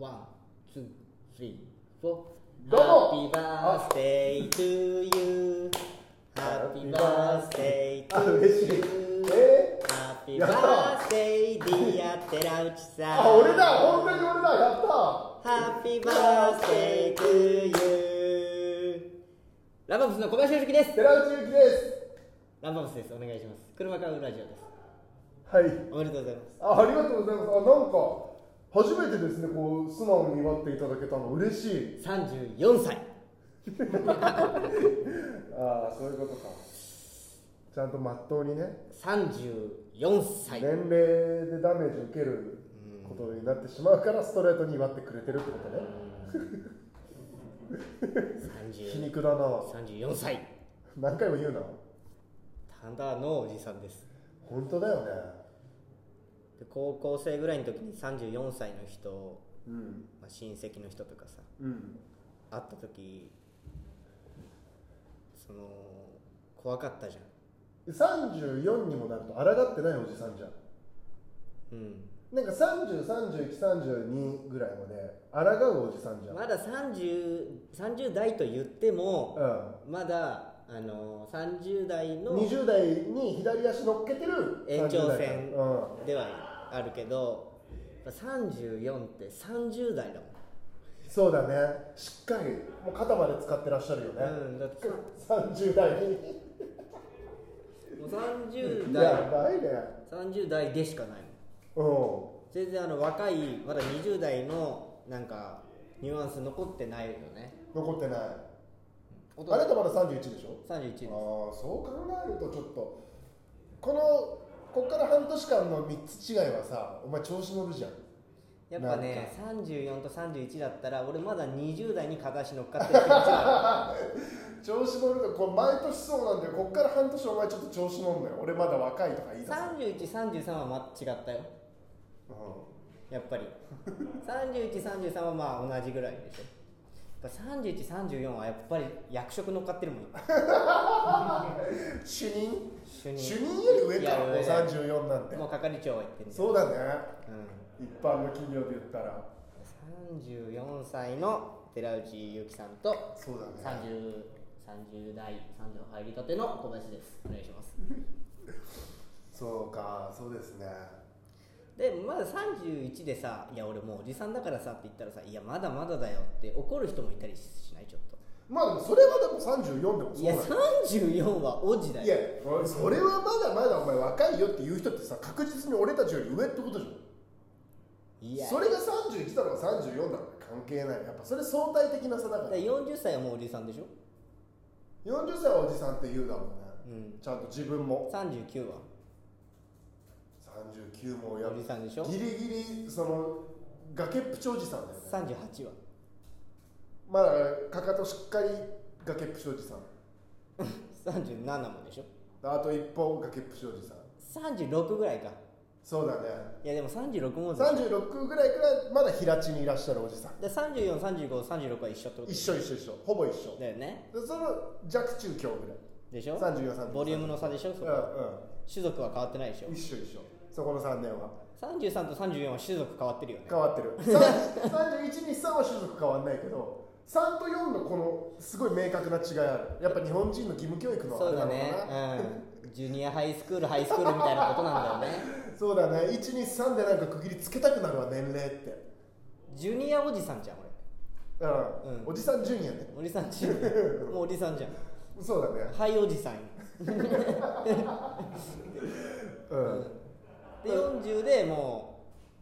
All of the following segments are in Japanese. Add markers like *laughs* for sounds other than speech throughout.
One, two, three, four。どうも Happy birthday to you. Happy birthday あ to 嬉しい you. え？Happy やった birthday dear 寺内さん。あ俺だ本当に俺だやった Happy birthday to you. ラバブスの小林良樹です。寺内ゆきですラバブスです。お願いします。車買うラジオです。はいおめでとうございます。あありがとうございますあなんか初めてですねこう素直に祝っていただけたの。嬉しい。34歳。*laughs* ああそういうことか。ちゃんとまっとうにね。34歳。年齢でダメージを受けることになってしまうからストレートに祝ってくれてるってことね。皮30肉だな。34歳。何回も言うな。ただのおじさんです。本当だよねで高校生ぐらいの時に34歳の人、うん。まあ、親戚の人とかさうん。会った時その怖かったじゃ34にもなると抗ってないおじさんじゃん。んうん。なんか303132ぐらいまで抗うおじさんじゃん、まだ 30, 30代と言ってもうまだあの30代ん、の20代に左足乗っけてる延長30代線うん。ではあるけどやっぱ34って30代だもん。そうだね。しっかりもう肩まで使ってらっしゃるよね、うん、だって。30代に。もう30や代。ばいね。30代でしかないもん。う全然あの若いまだ20代のなんかニュアンス残ってないよね。ん残ってない。あなたまだ31でしょ？31です。ああそう考えるとちょっとこのこっから半年間の3つ違いはさお前調子乗るじゃん。やっぱね34と31だったら俺まだ20代に片足乗っかってる気持ち調子乗るとこれ毎年そうなんだよ。こっから半年お前ちょっと調子乗んのよ。俺まだ若いとか言いる出す、3133はま違ったよ。うやっぱり。*laughs* 3133はまあ同じぐらいでしょ。やっぱ3134はやっぱり役職乗っかってるもんん、*laughs* 主任？主任。より上か。もう上だよ34なんて。もう係長は言ってんだよそうだね。うん。一般の企業で言ったら。34歳の寺内ゆきさんとそうだね。30, 30代30入りたての小林です。お願いします。*laughs* そうかそうですね。でまだ31でさ「いや俺もうおじさんだからさ」って言ったらさ「いやまだまだだよ」って怒る人もいたりしない？まあでもそれはでも34でもそういやなの34はおじだいやよそれはまだまだお前若いよって言う人ってさ確実に俺たちより上ってことじゃん。いや。それが31だろうが34だろうが関係ない。やっぱそれ相対的な差だから。だから40歳はもうおじさんでしょ？40歳はおじさんって言うだろうね。うん。ちゃんと自分も。39は。39もやおじさんでしょ？ギリギリその崖っぷちおじさんだよね。38はまだかかとしっかり崖っぷちおじさん。37もでしょ？あと一歩崖っぷちおじさん。36ぐらいか。そうだね。いやでも36もでしょ。36ぐらいからまだ平地にいらっしゃるおじさん。で343536は一緒ってこと？一緒一緒一緒。ほぼ一緒。だよね。でその弱中強ぐらい。でしょ？34 35ボリュームの差でしょ？そこ、うん種族は変わってないでしょ？うん一緒一緒。そこの3年は。33と34は種族変わってるよね。変わってる。31に3は種族変わんないけど3と4のこのすごい明確な違いある。やっぱ日本人の義務教育のあそうだれなのかな。ね。うん。ジュニアハイスクールハイスクールみたいなことなんだよね。*laughs* そうだね。123でなんか区切りつけたくなるわ年齢って。ジュニアおじさんじゃんうん、うん。おじさん順やね。俺おじさんチームもうおじさんじゃん。そうだね。ハイおじさん *laughs* うん、で40でもう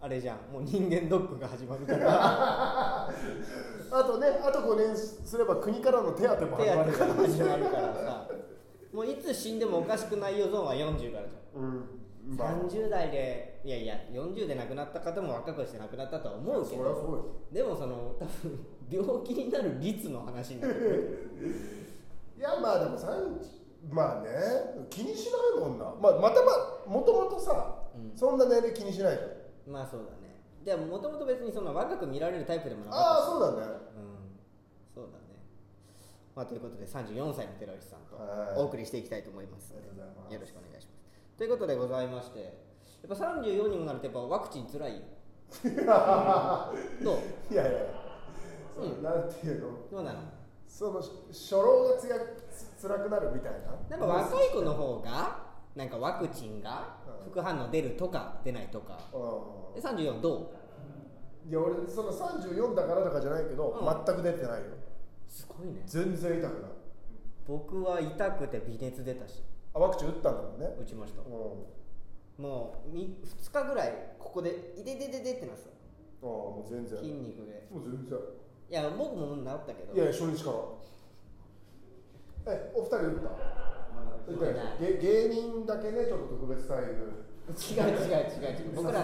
あれじゃん。もう人間ドックが始まるか。ら *laughs* あとねあと5年すれば国からの手当も手始まる当が始まるからさ。もういつ死んでもおかしくないよゾーンは40からじゃん。うん。まあ。30代でいやいや40で亡くなった方も若くして亡くなったとは思うけど。でもその多分病気になる率の話になってくる。*laughs* いやまあでも30まあね気にしないもんな、まあ、またまあもともとさ、うん。そんな年齢気にしないじゃんまあそうだね。でももともと別にその若く見られるタイプでもなかああった。しそうだね。うん。そうだね。まあということで34歳の寺内さんとはい。お送りしていきたいと思いますありがとうございます。よろしくお願いします。ということでございましてやっぱ34にもなるとやっぱワクチンつらい *laughs* どう？いやいやそのうん。なんていうの？どうなの？その初老がつやつ辛くなるみたいな？なんか若い子の方がなんかワクチンがうん副反応出るとか出ないとか。うで34どう？んいや俺その34だからとかじゃないけど、うん。全く出てないよ。すごいね。全然痛くない。僕は痛くて微熱出たし。あワクチン打ったんだもんね。打ちました。うん。もう2日ぐらいここで「いてててて」ってなっああもう全然。筋肉で。もう全然。いや僕も治ったけど。いやいや初日から。えお二人打った？打ったよげ芸人だけねちょっと特別待遇違う違う違う。違う僕ら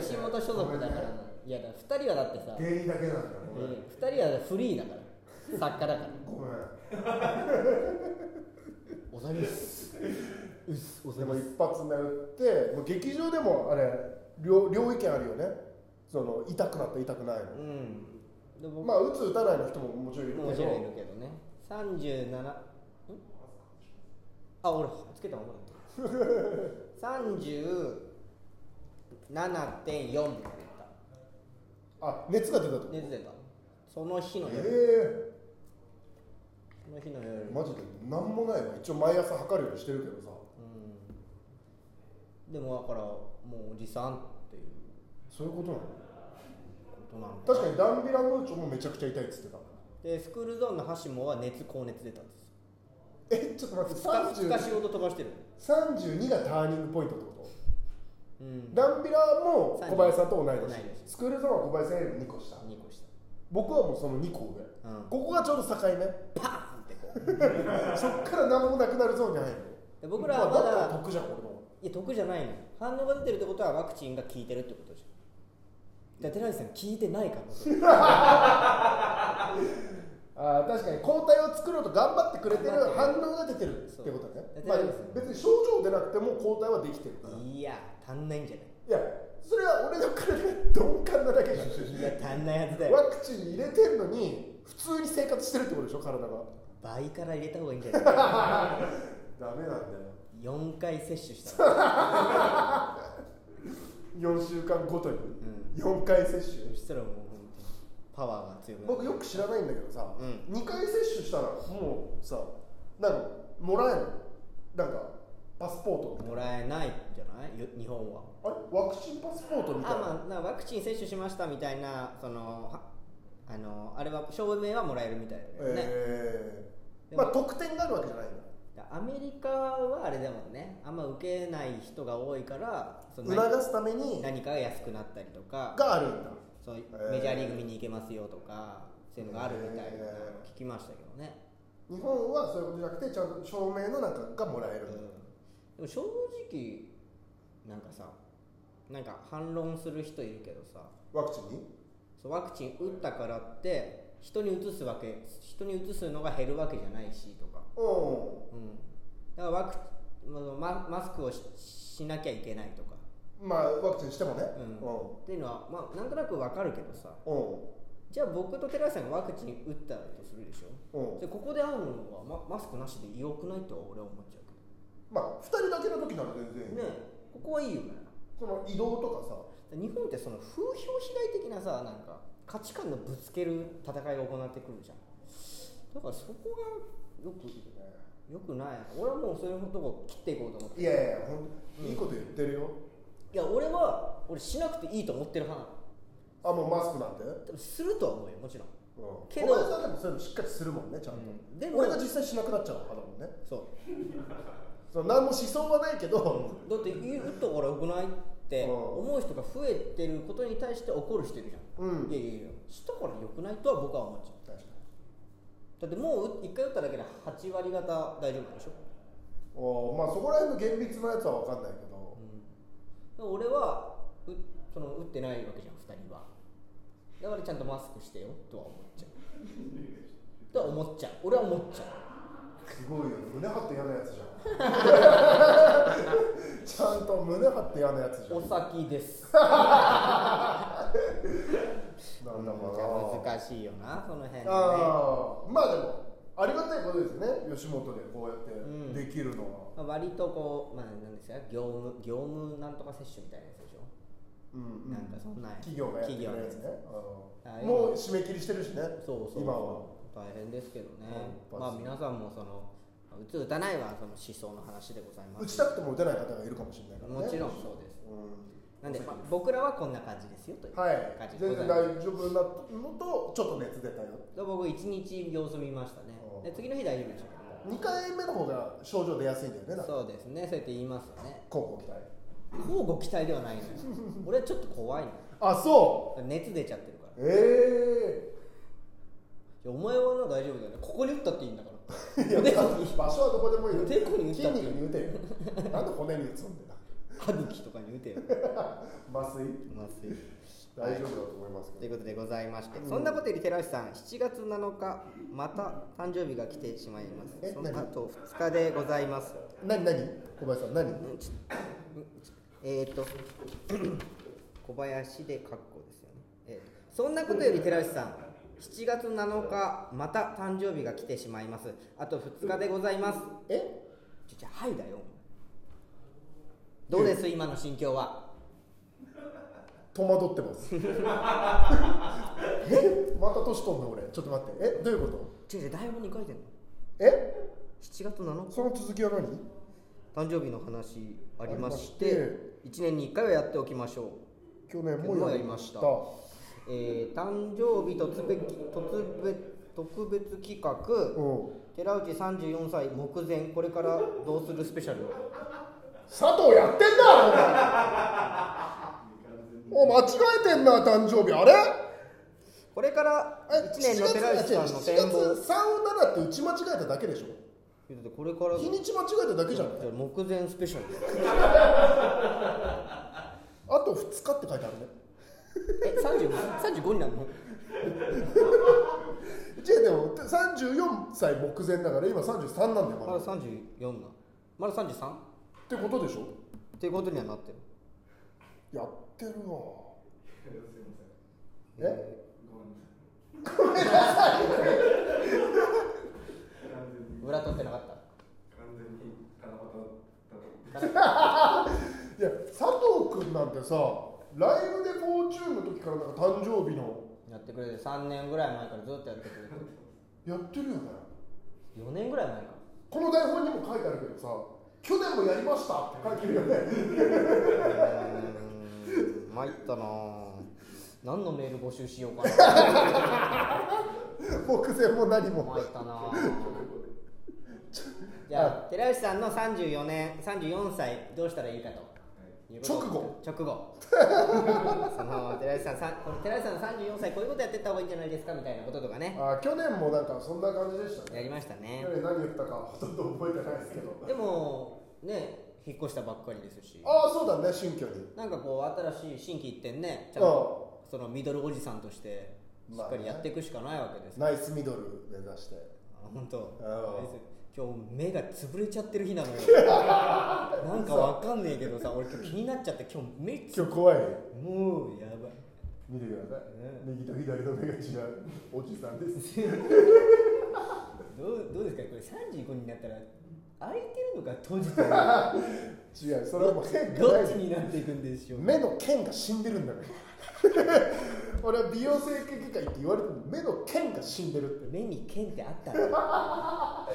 吉本所属だからいやだ2人はだってさ、芸人だけなんだごめん、えー、2人はフリーだから。作家だから。ごめん。おざりですうっすおでも一発目打ってもう劇場でもあれ両両意見あるよね。その痛くなった痛くないの、うん。で僕まあ打つ打たないの人ももちろんいるけど。もちろんいるけどね。37ん？あ俺つけたままだ37.4みたいなあ熱が出たと。熱出た。その日の夜、え。その日の夜。えマジで何もないわ。一応毎朝測るようにしてるけどさ。うん。でもだからもうおじさんっていう。そういうことなの？ことなの確かにダンビラムーチョもめちゃくちゃ痛いっつってた。でスクールゾーンの橋もは熱高熱出たんですえちょっと待って2日 ,2 日仕30事飛ばしてる。32がターニングポイントってこと？うん。ダンビラも小林さんと同い年。スクールゾーンは小林さんより2個下。2個下。僕はもうその2個上。うん。ここがちょうど境目。パーンってこう。*laughs* そっから何もなくなるゾーンじゃないの。で僕らはまだ得じゃん俺のいや得じゃないの反応が出てるってことはワクチンが効いてるってことじゃん寺内さん聞いてないから。そ *laughs* れあー確かに抗体を作ろうと頑張ってくれてる反応が出てるってことね。まあ別に症状出なくても抗体はできてるから。いいや足んないんじゃない？やそれは俺の体が鈍感なだけじゃん。いや足んないはずだよ。ワクチン入れてるのに普通に生活してるってことでしょ体が。倍から入れた方がいいんじゃない？*laughs* ダメなんだよ。4回接種したら、*laughs* 4週間ごとに？うん、4回接種？そしたらもうパワーが強く僕よく知らないんだけどさ、う2回接種したらもうさなんかもらえるの？なんかパスポートみたいもらえないんじゃない？よ日本は。なあれ？ワクチンパスポートみたいな？あまあワクチン接種しましたみたいなそのはあのあれは証明はもらえるみたいだけどね、えー、まあ特典があるわけじゃないんだアメリカはあれだもんねあんま受けない人が多いから促すために何かが安くなったりとか。があるんだそうメジャーリーグ見に行けますよとかそういうのがあるみたいな聞きましたけどね、日本はそういうことじゃなくてちゃんと証明のなんかがもらえるうん、でも正直なんかさなんか反論する人いるけどさ。ワクチンに？そうワクチン打ったからって人に移すわけ人に移すのが減るわけじゃないしとか、ううん、だからワクママスクをししなきゃいけないとか。んまあワクチンしてもね。うん。っていうのは、まあ、なんとなくわかるけどさ。うん。じゃあ僕と寺井さんがワクチン打ったとするでしょ。うん。うんでここで会うのはママスクなしで良くないとは俺は思っちゃうけまあ2人だけの時なら全然ねここはいいよね。その移動とかさ。日本ってその風評被害的なさなんか価値観のぶつける戦いが行ってくるじゃん。だからそこがよくよくない。俺はもうそういうとこ切っていこうと思っていやいやほんいいこと言ってるよ、いや俺は俺しなくていいと思ってる派なの。あもうマスクなんて、でもするとは思うよもちろん。うん、けど小林さんでもそういうのしっかりするもんねちゃんと、うん。でも俺が実際しなくなっちゃう派だもんね。そう。その何も思想はないけど、だって言うと俺よくないってうん。思う人が増えてることに対して怒る人いるじゃん、うん。いやいやいやしたからよくないとは僕は思っちゃう。確かに。だってもう1回打っただけで8割方大丈夫なんでしょ、おまあそこら辺の厳密なやつは分かんないけど、俺はうその打ってないわけじゃん2人は。だからちゃんとマスクしてよとは思っちゃう。とは思っちゃう。俺は思っちゃすごいよ胸張って嫌なやつじゃん。ちゃんと胸張って嫌なやつじゃん。うお先です。なんだろうじゃあな難しいよなその辺のね。ああまあでもありがたいことですね吉本でこうやってうん。できるのは、まあ割とこうまあ何ですか業務業務なんとか接種みたいなやつでしょ、うんうん。なんかそんな企業がやってるやつね。もう締め切りしてるしねそうそう今は。大変ですけどね、うんまあ皆さんもその打つ打たないはその思想の話でございます。打ちたくても打てない方がいるかもしれないからね。もちろんそうです。うん。なんで、まあ、僕らはこんな感じですよという感はい。じで全ございます然大丈夫なのとちょっと熱出たよ。で僕一日様子見ましたね。うんで次の日大丈夫でしたけども2回目の方が症状出やすいんだよねなんかそうですね。そうやって言いますよね。交互期待。交互期待ではないのよ。*laughs* 俺はちょっと怖いの。あそ熱出ちゃってるから。うえいやお前はな大丈夫だよね。ここに打ったっていいんだから。場所はどこでもいいよ。おでこに打っ筋肉に打てよ。*laughs* なんで骨に打つんだよ。*laughs* 歯茎とかに打てよ。麻酔？麻酔大丈夫だと思いますけど。ということでございまして、そんなことより寺内さん7月7日また誕生日が来てしまいます。えその後2日でございます。何何？小林さん何？えっ、と *clears throat* 小林でカッコですよね、えーそんなことより寺内さん7月7日また誕生日が来てしまいます。あと2日でございます。え？ちょちょはいだよ。どうです？今の心境は？戸惑ってます。*laughs* え？また年取んの俺。ちょっと待って。え？どういうこと？違う違う台本に書いてんの？え？7月7日？その続きは何？誕生日の話ありまして1年に1回はやっておきましょう。去年もやりました。えー誕生日特別特別特別企画。う。ん寺内34歳目前これからどうするスペシャル？佐藤やってんだお間違えてんな誕生日。あれ？これから1年の寺内さんの7展望。月37って打ち間違えただけでしょ？これから日にち間違えただけじゃない？目前スペシャル *laughs* あと2日って書いてあるね。*laughs* え30 35になるの？じゃあでも34歳目前だから今33なんだよまだ。っまだ34な。まだ 33? てことでしょ？ってことにはなってる。やってるわえ？えー裏取ってなかった？いや佐藤君なんてさライブでフォーチューンの時からなんか誕生日の。やってくれて3年ぐらい前からずっとやってくれてやってるよね。4年ぐらい前か。この台本にも書いてあるけどさ去年もやりましたって書いてるよね参ったなぁ何のメール募集しようかな。目前も何も。参ったなぁじゃあ寺内さんの34年34歳どうしたらいいかと。直後。直後。*laughs* その寺内さん寺内さんの34歳こういうことやってった方がいいんじゃないですかみたいなこととかね。あ去年もなんかそんな感じでしたね。やりましたね。去年何言ったかほとんど覚えてないですけど。でもね引っ越したばっかりですし。ああそうだね新居に。なんかこう新しい心機一転ねちゃんとそのミドルおじさんとしてしっかりやっていくしかないわけです。よ、ナイスミドル目指して。あ本当。ああ今日目が潰れちゃってる日なのよ。なんかわかんねえけどさ俺今日気になっちゃって今日目今日怖い。もうやばい。見てください、ね右と左の目が違うおじさんです。*laughs* どうどうですか？これ35になったら開いてるのか閉じてる。の *laughs* か違うそれはもう変どがないっちになっていくんでしょう目の剣が死んでるんだから *laughs* 俺は美容整形外科行って言われても目の剣が死んでるって目に剣ってあったの？*laughs* ア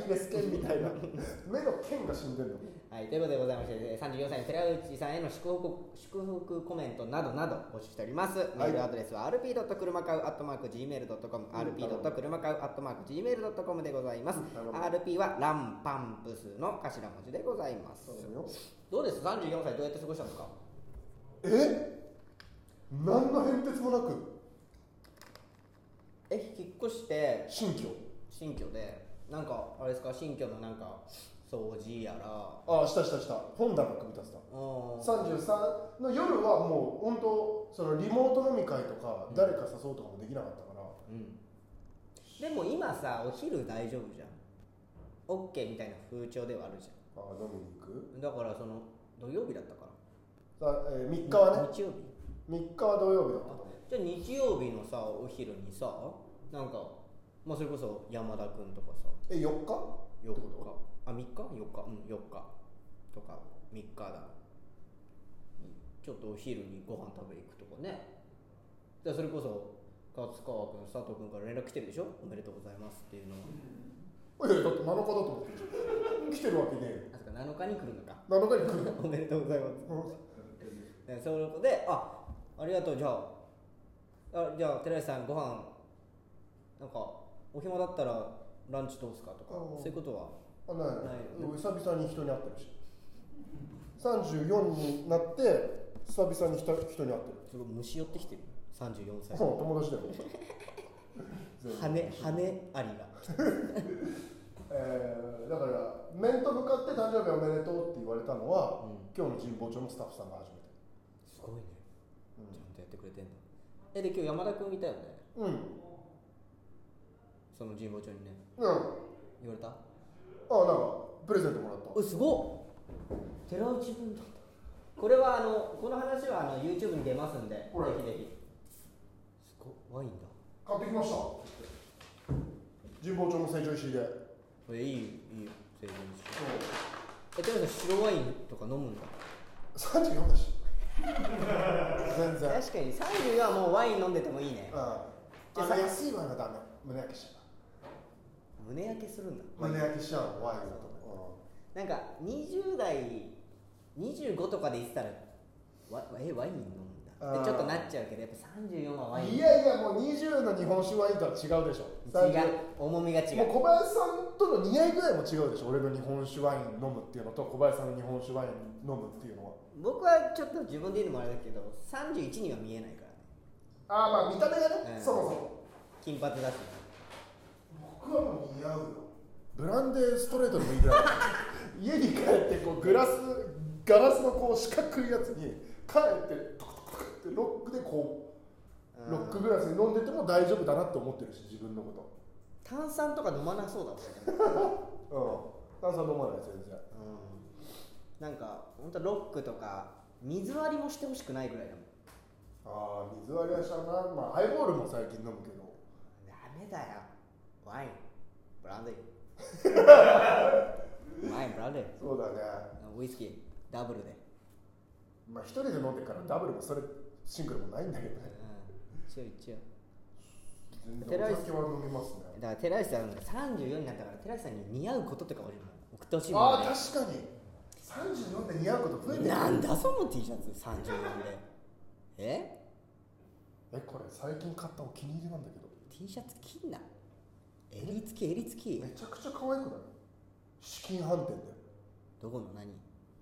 キレス腱みたいな *laughs* 目の剣が死んでるのはい、ということでございまして、34歳の寺内さんへの祝福祝福コメントなどなど募集しております。メールアドレスは rp. 車買う .gmail.com、rp. 車買う .gmail.com でございます。rp はランパンプスの頭文字でございます。どうです ?34 歳どうやって過ごしたんですか？え？何の変哲もなくえ、引っ越して新居。新居で、なんかあれですか、新居のなんか掃除やら、あしたしたした。本棚組み立てた。うん。33の夜はもう本当そのリモート飲み会とか誰か誘うとかもできなかったから、うん、でも今さお昼大丈夫じゃん。OK みたいな風潮ではあるじあ飲みに行く？ゃんだからその土曜日だったかさあ、えー、3日はね。日曜日3日は土曜日だったとじゃあ日曜日のさお昼にさなんかまあそれこそ山田君とかさ。え4日？4日。あ3日 ?4 日。うん4日。とか3日だ。ちょっとお昼にご飯食べ行くとかね。じゃあそれこそ達川君佐藤君から連絡来てるでしょ？おめでとうございますっていうのいやいやだって7日だと思ってる。じゃん来てるわけねえよ。あそっか7日に来るのか。7日に来る。*laughs* おめでとうございます。うん。でそういうことであありがとうじゃあ。あじゃあ寺石さんご飯。なんかお暇だったらランチどうすか？とかうん。そういうことは？あない。ない久々に人に会ってるし。34になって久々に人人に会ってる。すごい虫寄ってきてる。34歳。そう友達だよ。*laughs* 羽羽ありが。*laughs* えーだから面と向かって誕生日おめでとうって言われたのは、うん。今日の神保町のスタッフさんが初めて。すごいねってくれてんだえで今日山田君いたよね？うん。うんその神保町にね。うん。あ言われた？なんかプレゼントもらった。おすごっ。寺内分だこれはあのこの話はあの YouTube に出ますんでぜこれ。ひぜひ。すごっ。ワインだ。買ってきました。神保町の成長石で。これいいいいよ。成人式え寺内さん白ワインとか飲むんだ？34だし全然。確かに30はもうワイン飲んでてもいいね。うん。あの安いワインはダメ。胸焼けしちゃ胸焼けするんだ。う胸焼けしちゃうワイン。だと。なんか20代25とかで言ってたらわえワイン飲むんだ。あーでちょっとなっちゃうけどやっぱ34はワイン。いやいやもう20の日本酒ワインとは違うでしょ。違う。重みが違う。もう小林さんとの似合い具合も違うでしょ。俺の日本酒ワイン飲むっていうのと小林さんの日本酒ワイン飲むっていうのは僕はちょっと自分で言うのもあれだけど31には見えないからね。ああまあ見た目がね、うんそもそも。金髪だし。僕はもう似合うよ。ブランデーストレートでもいいぐらい。*laughs* 家に帰ってこうグラスガラスのこう四角いやつに帰ってトクトクトクってロックでこうロックグラスに飲んでても大丈夫だなって思ってるし自分のこ炭酸とか飲まなそうだもんね。と *laughs* うん。炭酸飲まない全然。うんなんか本当ロックとか水割りもしてほしくないぐらいだもん。ああ水割りはしたなまあハイボールも最近飲むけど。ダメだよ。ワイン。ブランデー *laughs* ワインブランデーそうだね。ウイスキー。ダブルで。まあ一人で飲んでからダブルもそれシングルもないんだけどね。うん。一応一応。寺井お酒は飲みますね。だから寺石さんが34になったから寺石さんに似合うこととか俺も送ってほしいもああんね確かに34で似合うこと増えてる。なんだその T シャツ34で。え？えこれ最近買ったお気に入りなんだけど。T シャツ着んな。襟付き襟付き。めちゃくちゃ可愛くない？資金飯店で。どこの何？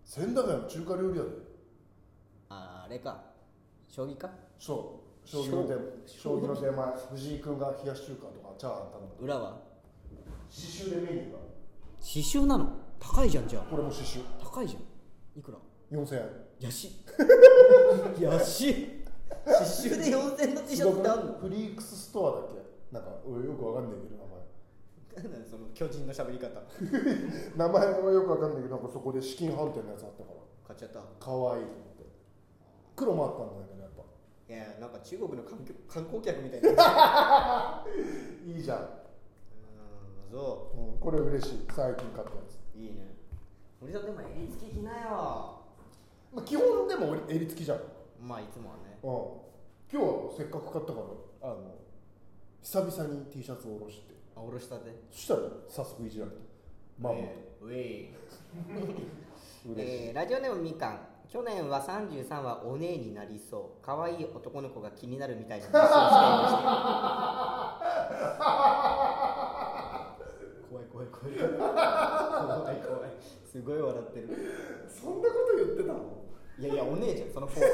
千駄ヶ谷の中華料理屋で。ああれか。将棋か？そう。将棋の出将将棋？の出前藤井君が冷やし中華とかチャーハン頼む裏は？刺繍でメニューが。刺繍なの？高いじゃんじゃあ。これも刺繍高いじゃん。いくら？4000円。安い *laughs* 安い刺繍で4000の T シャツってあんの？フリークスストアだっけ？なんか俺よくわかんないけど名前。なんだその巨人の喋り方。*laughs* 名前はよくわかんないけどなんかそこで資金飯店のやつあったから。買っちゃった。可愛いと思って。黒もあったんだけどやっぱ。いやなんか中国の観光観光客みたいな *laughs* いいじゃん、うんそう。ん、これ嬉しい。最近買ったやつ、ういいね森さんでも襟付き着なよ。まあ、基本でも俺襟付きじゃん、うん、まあいつもはね。今日はせっかく買ったからあの久々に T シャツを下ろして。あおろしたて？そしたら早速いじられて。まあまあ。ウェイ。*laughs* えーラジオネームみかん。去年は33はお姉になりそう。可愛い男の子が気になるみたいな話をしていました。怖 *laughs* い怖い怖い怖い。*laughs* 怖い怖いすごい笑ってる。そんなこと言ってたの？いやいやお姉じゃんそのポー。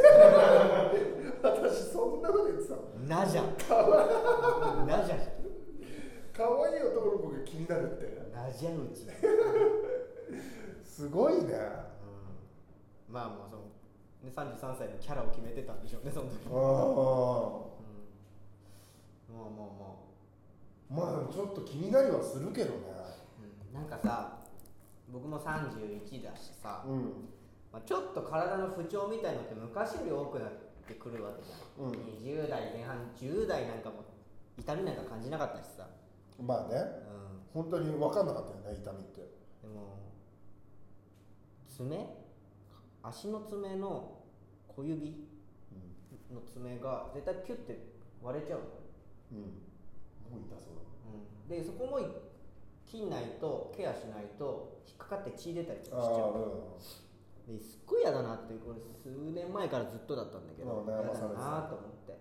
*laughs* 私そんなこと言ってたの？ズなじゃん。なじゃん。可愛い。男の子が気になるって。なじゃうち、すごいね。うん、まあまあその、ね、33歳のキャラを決めてたんでしょうねその時、あうん、まあまあまあ。あまあちょっと気になりはするけどね。うん。なんかさ僕も31だしさ、うん。まあ、ちょっと体の不調みたいのって昔より多くなってくるわけじゃん、うん。20代前半10代なんかも痛みなんか感じなかったしさ、まあね。うん、本当に分かんなかったよね痛みって。でも爪？足の爪の小指？の爪が絶対キュッて割れちゃうの。うん。もう痛そうだうん、でそこも切んないとケアしないと引っかかって血出たりとかしちゃああうですっごい嫌だなってこれ数年前からずっとだったんだけどうんだなと思って。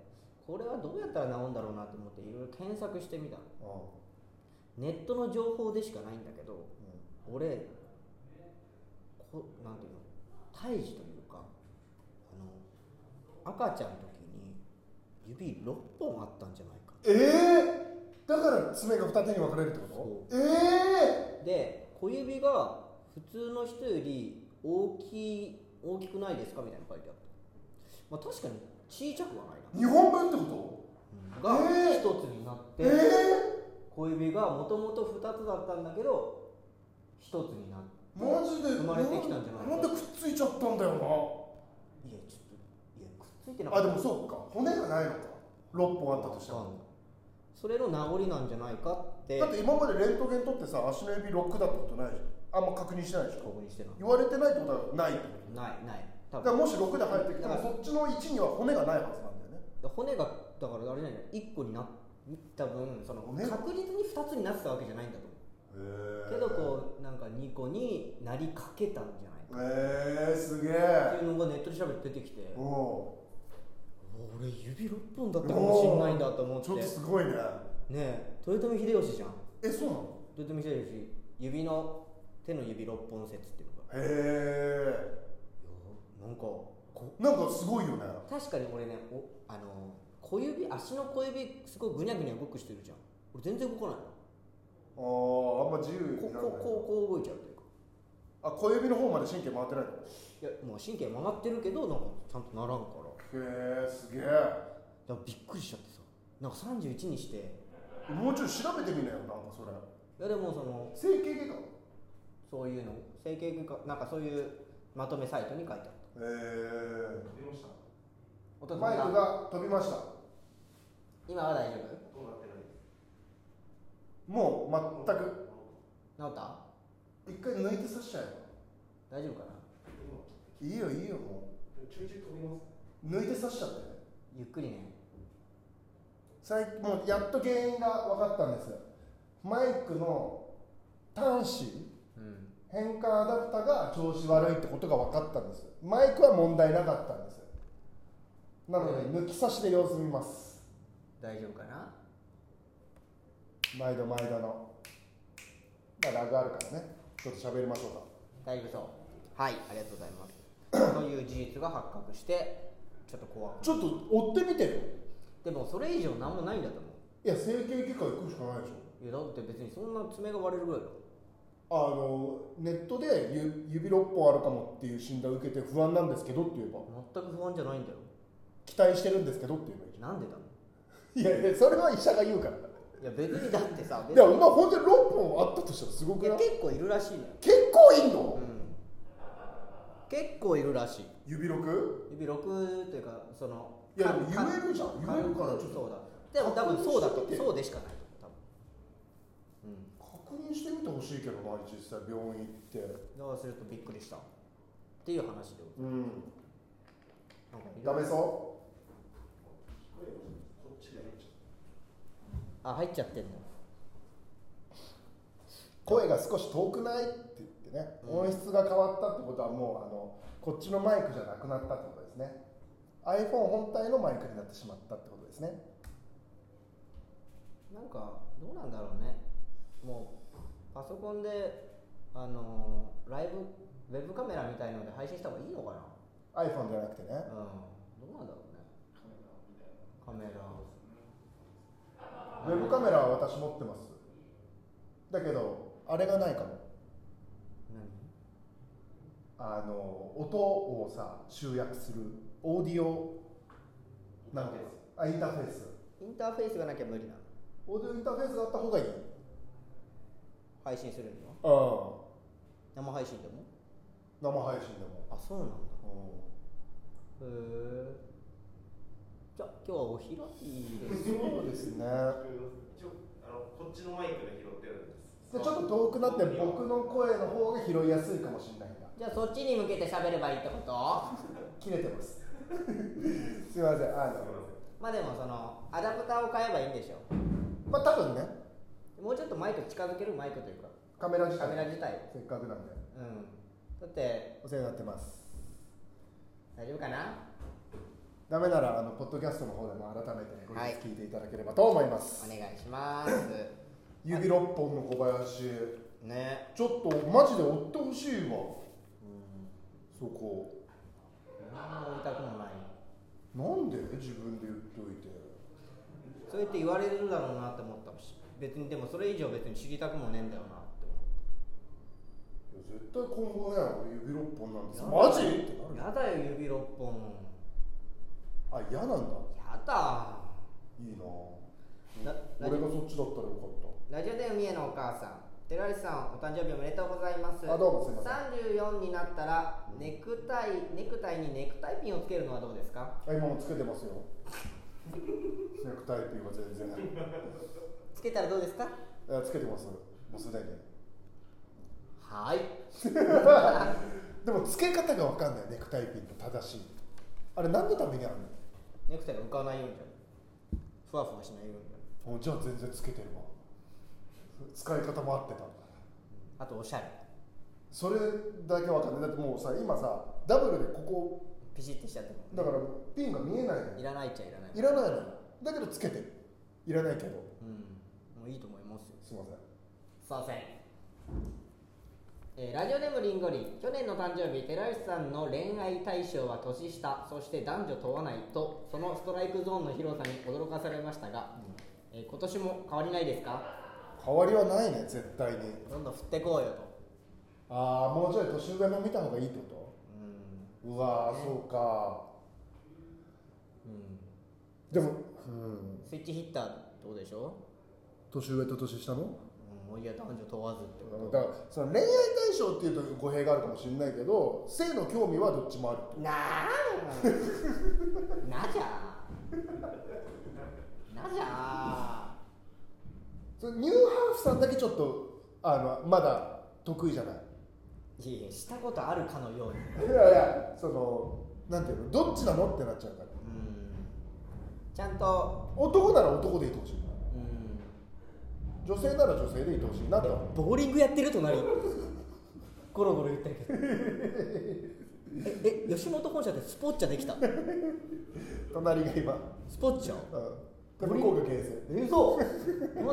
これはどうやったら治るんだろうなと思っていろいろ検索してみたの。うんネットの情報でしかないんだけどうん。俺こなんていうの胎児というかあの赤ちゃんの時に指6本あったんじゃないか。ええだから爪が二手に分かれるってこと？ええで小指が普通の人より大きい大きくないですかみたいなの書いてあった、まあ、確かに小さくはないな、日本分ってこがえー！一つになって、とええ小指がもともと2つだったんだけど一つになってマジで？生まれてきたんじゃないなんでくっついちゃったんだよいやちょっといやくっついてななあでもそうか。骨がないのか。6本あったとしてもそれの名残なんじゃないかって。だって今までレントゲン取ってさ足の指ロックだったことないじゃん。あんま確認してないでしょ。確認してない。言われてないってことはないってこと？ないない。多だから分もし6で入ってきてもだからそっちの1には骨がないはずなんだよね。骨がだからあれなんだよ1個になった分その骨？確実に2つになってたわけじゃないんだと。思うけどこうなんか2個になりかけたんじゃないか。えー、すげってえいうのがネットで調べて出てきて。おお俺指6本だったかもしれないんだと思って。ちょっとすごいね。ねえ豊臣秀吉じゃん。えそうなの？豊臣秀吉指の手の指6本説っていうのが。へえなんかこなんかすごいよね。確かに俺ねおあの小指足の小指すごいぐにゃぐにゃ動くしてるじゃん。俺全然動かないの。あーあんま自由にならないこうこうこう動いちゃうというか。あ小指の方まで神経回ってないの？いやもう神経回ってるけどなんかちゃんとならんからへえすげえだからびっくりしちゃってさ。なんか31にして。もうちょい調べてみなよなんかそれ。いやでもその整形外科？そういうの。整形外科なんかそういうまとめサイトに書いてあっへえた音マイクが飛びました。今は大丈もう全く。夫治った？一回抜いて刺しちゃえ大丈夫かな？ばいいよいいよもう抜いて刺しちゃってゆっくりね。最近もうやっと原因が分かったんです。マイクの端子うん。変換アダプターが調子悪いってことが分かったんです。マイクは問題なかったんです。なので抜き差しで様子見ます。大丈夫かな？毎度毎度の。まあラグあるからね。ちょっと喋りましょうか。大丈夫そう。はいありがとうございます。*clears throat* という事実が発覚してちょっと怖くちょっと追ってみてよ。でもそれ以上何もないんだと思いや整形外科行くしかないでしょ。ういやだって別にそんな爪が割れるぐらいだろあのネットでゆ指6本あるかもっていう診断を受けて不安なんですけどって言えば。全く不安じゃないんだよ。期待してるんですけどって言えばいいじなんでだ？ろいやいやそれは医者が言うから。いや別にだってさ別いやにお前本当に6本あったとしたらすごいくない？や結構いるらしいのよ、結構いんの、うん、結構いるらしい。指 6? 指6というかそのいやでもか言えるじゃん。言えるからちょっと。そうだ。でも多分そうだとそうでしかないと思う多分。うん。確認してみてほしいけどな実際病院行って。だからするとびっくりした。っていう話でうん。ダメそあ入っちゃってんの。う声が少し遠くないってね、うん音質が変わったってことはもうあのこっちのマイクじゃなくなったってことですね。iPhone 本体のマイクになってしまったってことですね。なんかどうなんだろうね。もうパソコンであのーライブウェブカメラみたいので配信した方がいいのかな。iPhone じゃなくてね。うん。どうなんだろうね。カメラ。ウェブカメラは私持ってます。だけどあれがないかも。何あの音をさ集約するオーディオなんかあインターフェース。インターフェースがなきゃ無理なの。オーディオインターフェースがあった方がいい。配信するにはあ生配信でも？生配信でも。あそうなんだ。うへえじゃあ今日はお開きですんそうですね。一応あのこっちのマイクで拾ってるんです。でちょっと遠くなって僕の声の方が拾いやすいかもしれないじゃあそっちに向けて喋ればいいってこと？切れてます。*laughs* すいません。あのまあでもそのアダプターを買えばいいんでしょ？まあ多分ね。もうちょっとマイク近づけるマイクというか。カメラ自体。カメラ自体を。せっかくなんで。うん。だってお世話になってます。大丈夫かな？ダメならあのポッドキャストの方でも改めて後はい。日聞いていただければと思います、お願いします指6本の小林。ね。ちょっとマジで追ってほしいわ。そこ。何も言いたくもない。なんで？自分で言っといて。そうやって言われるだろうなって思ったし別にでもそれ以上別に知りたくもねえんだよなって思いや絶対今後ね指6本なんですやマジ？ってなるやだよ指6本。あ嫌なんだ。やだ。いいな。ララジ俺がそっちだったらよかったラジオネーム三重のお母さん。寺内さんお誕生日おめでとうございます。あどうもすいません。34になったらネクタイネクタイにネクタイピンをつけるのはどうですか？あ今もつけてますよ。ネクタイピンは全然。つけたらどうですか？いやつけてます。もうすでに。はい。*laughs* でもつけ方が分かんない。ネクタイピンの正しい。あれ何のためにあるの？ネクタイが浮かないように。ふわふわしないように。じゃあ全然つけてるわ使い方も合ってた。あとおしゃれ。それだけ分かんない。だってもうさ今さダブルでここピシッてしちゃってもだからピンが見えないの。いらないっちゃいらないいらないの。よだけどつけて。るいらないけど。うん。もういいと思いますよ。すいません。すいません、えーラジオネームりんごりん去年の誕生日寺内さんの恋愛対象は年下。そして男女問わないと。そのストライクゾーンの広さに驚かされましたが、えー今年も変わりないですか？変わりはないね絶対に。どんどん振ってこうよと。ああもうちょい年上も見た方がいいってこうん。とうわーそうか。うん。でもうん。スイッチヒッターどうでしょ？年上と年下の？もういや男女問わずってこだからその恋愛対象っていうと語弊があるかもしれないけど性の興味はどっちもあると。なあなじゃなじゃニューハーフさんだけちょっとあのまだ得意じゃない？いやいやしたことあるかのように。いやいやそのなんていうのどっちなの？ってなっちゃうから。うん。ちゃんと。男なら男でいてほしい。うん。女性なら女性でいてほしいなと。ボーリングやってる隣ゴロゴロ言ってるけど。ええ吉本本社でスポッチャできた？*laughs* 隣が今、スポッチャうん、で向こう。が形成え嘘な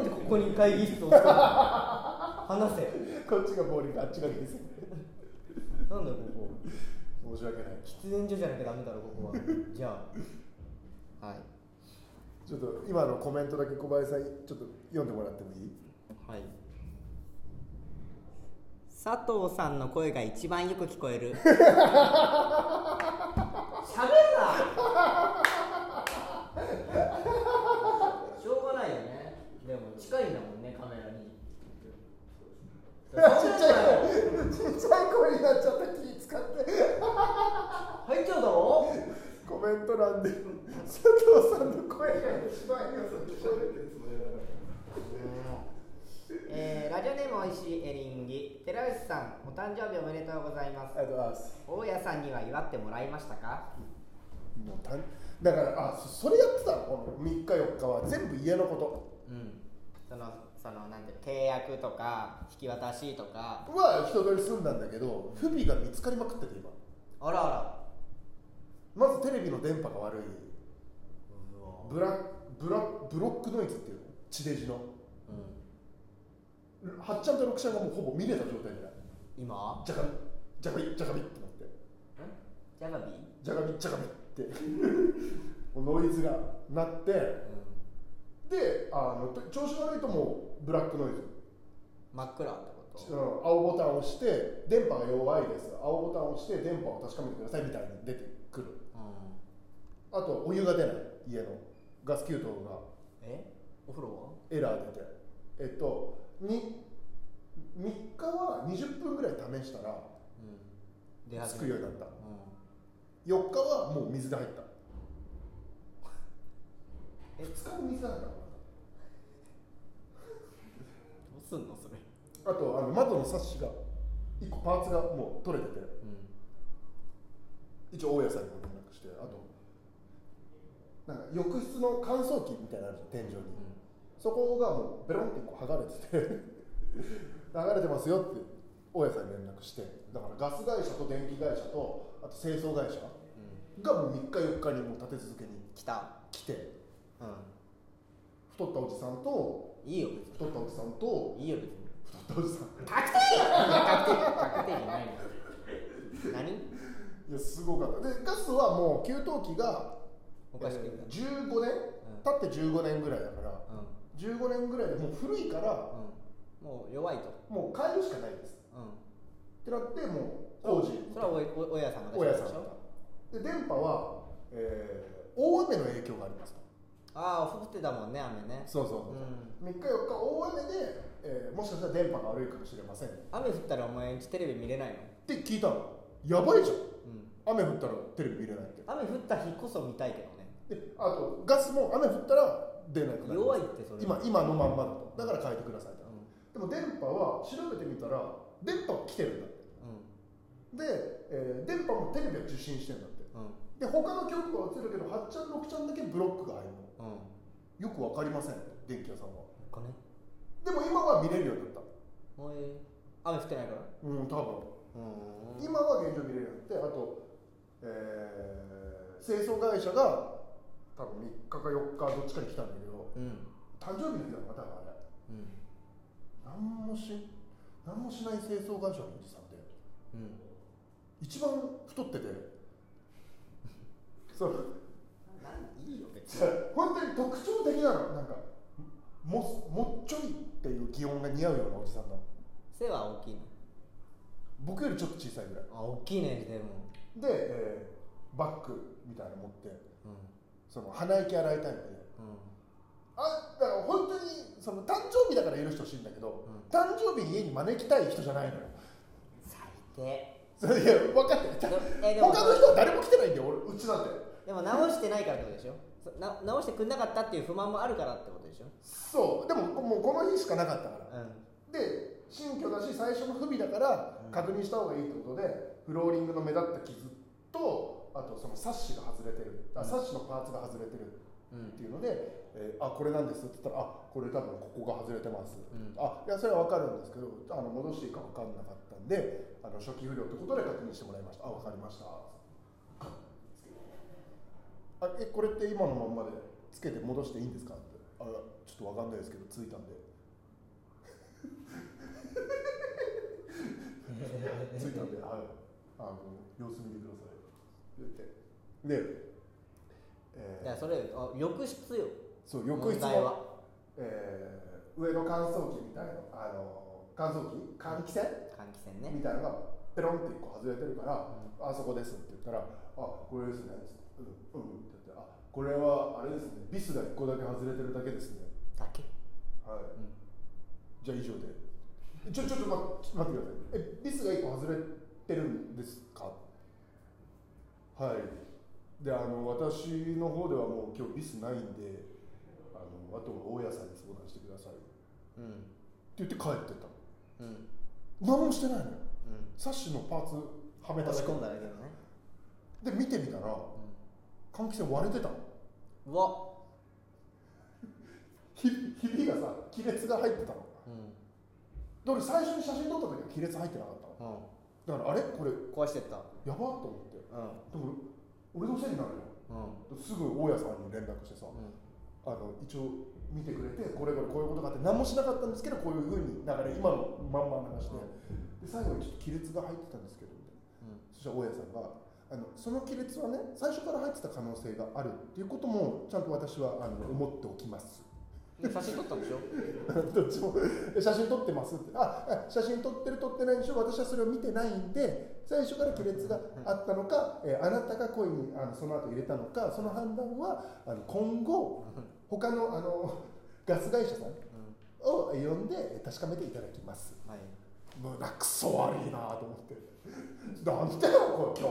んでここに会議室を作話せ。こっちがボーリングあっちが形成なんだよここ。申し訳ない。喫煙所じゃなきゃダメだろここは。じゃあ。はい。ちょっと今のコメントだけ小林さんちょっと読んでもらってもいい？はい。佐藤さんの声が一番よく聞こえる。*laughs* 喋るな *laughs* しょうがないよね。でも近いんだもんねカメラに。ちっちゃいちっちゃい声になっちゃった気使って。入っちゃうだろ？コメント欄で。佐藤さんの声が一番よく聞こえる。えーラジオネームおいしいエリンギ。寺内さんお誕生日おめでとうございます。ありがとうございます。大家さんには祝ってもらいましたか？もうたんだからあそそれやってたの？この3日4日は全部家のこうん。そのそのなんていうの契約とか引き渡しとか。とは人通り済んだんだけど不備が見つかりまくってて今。あらあら。まずテレビの電波が悪い。ブラブラブロックノイズっていうの？地デジの。うん。はっちゃんと六ちゃんがもうほぼ見れた状態じゃない？今？ジャカビジャカビジャカビってなって。ジャガビ？ジャカビジャカビ。って *laughs* ノイズが鳴ってであの調子悪いともうブラックノイズ。真っ暗ってこと？うん。青ボタンを押して電波が弱いです。青ボタンを押して電波を確かめてくださいみたいに出てくる。うあとお湯が出ない。家の。ガス給湯が。んえ？お風呂は？エラー出て。えっとに3日は20分ぐらい試したらうん。出つくようになった。うん4日はもう水で入った。え。2日も水だからどうすんのそれ？あとあの窓のサッシが1個パーツがもう取れてて。うん。一応大家さんにも連絡してあとなんか浴室の乾燥機みたいなのあるじゃん天井に、そこがもうベロンってこう剥がれてて。*laughs* 流れてますよって大家さんに連絡して。だからガス会社と電気会社とあと清掃会社がもう3日4日にもう立て続けに来た。来て。う太ったおじさんとんいいよ別に。太ったおじさんといいよ別に。太ったおじさん。確定よ。確定。確定じゃないの。何？いやすごかった。でガスはもう給湯器がおかしくえー15年？経って15年ぐらいだからうん。15年ぐらいでもう古いからうん。もう弱いと。もう変えるしかないです。うん。ってなってもう工事それはおお親さんが大家さんでしょ？で電波は、えー大雨の影響がありますと。ああ降ってたもんね雨ね。そうそう。そう、うん。3日4日大雨で、えーもしかしたら電波が悪いかもしれません。っ雨降ったらお前んちテレビ見れないの？て聞いたの。やばいじゃん。うん。雨降ったらテレビ見れないって。雨降った日こそ見たいけどね。であとガスも雨降ったら出なくなる弱いってそれ。今今のまんまだと。だから変えてくださいと、うん。でも電波は調べてみたら電波は来てるんだで、えー電波もテレビは受信してるんだって。んうん。で他の曲は映るけど8ちゃん6ちゃんだけブロックが入るの。うん。よくわかりません。電気屋さんは。お金でも今は見れるようになった。おい雨降ってないから？うん多分。うん。今は現状見れるようになってあと、えー、清掃会社が多分3日か4日どっちかに来たんだけどうん。誕生日の日だったあれ。うん。何もし何もしない清掃会社のおじさんで。うん一番太ってて。そう。いいよ別に。本当に特徴的なの。なんかももっちょりっていう擬音が似合うようなおじさんなの背は大きいの？僕よりちょっと小さいぐらい。あ大きいねでも。で、えーバッグみたいなの持って。うん。その鼻息洗いたいので。うん。あだから本当にその誕生日だから許してほしいんだけど、うん。誕生日に家に招きたい人じゃないのよ。最低それいや分かってる。でもえでも他の人は誰も来てないんだよ俺。うちなんて。でも直してないからってことでしょ？そな直してくんなかったっていう不満もあるからってことでしょ？そう。でももうこの日しかなかったから。うん。で新居だし最初の不備だからうん確認した方がいいってことでフローリングの目立った傷とあとそのサッシが外れてる。あサッシのパーツが外れてるうんっていうので、えーあこれなんですって言ったらあこれ多分ここが外れてます、うん。あいやそれは分かるんですけどあの戻していいか分かんなかったんであの初期不良ってことで確認してもらいました。あ分かりました。あえこれって今のまんまでつけて戻していいんですかって。あちょっと分かんないですけどついたんで。ついたんではい。あの様子見てください。言ってで、えー。いやそれあ浴室よ。そう浴室は。の、えー上の乾燥機みたいなあの乾燥機換気扇？換気扇ね。みたいなのがペロンって一個外れてるから、あそこですって言ったら「あこれですね」つって「うんうん」って言って「あこれはあれですね。ビスが1個だけ外れてるだけですね。だけ」はい、うん。じゃあ以上で。ちょちょっと待待ってください。えビスが1個外れてるんですか？はい。であの私の方ではもう今日ビスないんであのあとは大家さんに相談してください。ってうん言って帰ってったうん。何もしてないのよ。うん。サッシのパーツはめただけ。押し込んだだけどね。で見てみたら換気扇割れてたの。うわ。*laughs* ひひびがさ亀裂が入ってたの。うん。で俺最初に写真撮った時は亀裂入ってなかったの。うん。だからあれ？これ壊してった。やばっと思って。うん。俺のせいになるよ。うん。すぐ大家さんに連絡してさ、うん。あの一応見てくれてこれこれこういうことがあって何もしなかったんですけどこういうふうに流れ今のまんま流して、で最後にちょっと亀裂が入ってたんですけどみたいなうん。そしたら大家さんがあのその亀裂はね最初から入ってた可能性があるっていうこともちゃんと私はあの思っておきます。で写真撮ったんでしょ？*laughs* どっちも。え写真撮ってますって。ああ写真撮ってる撮ってないんでしょ？私はそれを見てないんで最初から亀裂があったのか、えあなたが故意にあのその後入れたのかその判断はあの今後他のあのガス会社さんうん。を呼んで確かめていただきます。はい。もうなくそ悪いなと思って。なんでよこれ今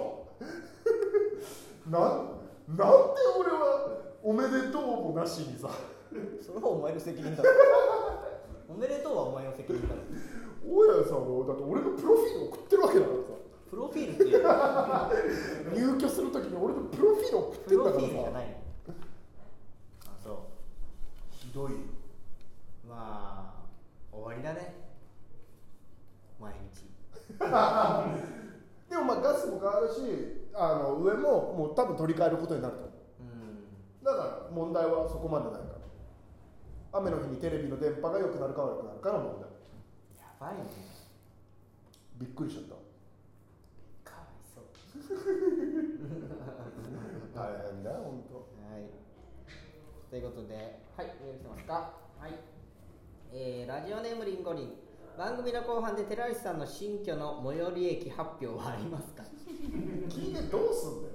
日。*laughs* なんなんで俺はおめでとうもなしにさ。それはお前の責任だ。ろ *laughs* おめでとうはお前の責任だろ。大家さんはだって俺のプロフィールを送ってるわけだからさ。プロフィールって *laughs* 入居するときに俺のプロフィールを送ってプロんだからさフィールじゃないのまあ終わりだね。毎日。*laughs* でもまあガスも変わるしあの上ももう多分取り替えることになると。思ううん。だから問題はそこまでないから。雨の日にテレビの電波が良くなるか悪くなるかの問題。やばいね。びっくりしちゃった。かわいそう大変だよ本当はい。ということで、はい、メール来てますか？はい。えー、ラジオネームリンゴリン。番組の後半で寺内さんの新居の最寄り駅発表はありますか？*laughs* 聞いてどうすんだよ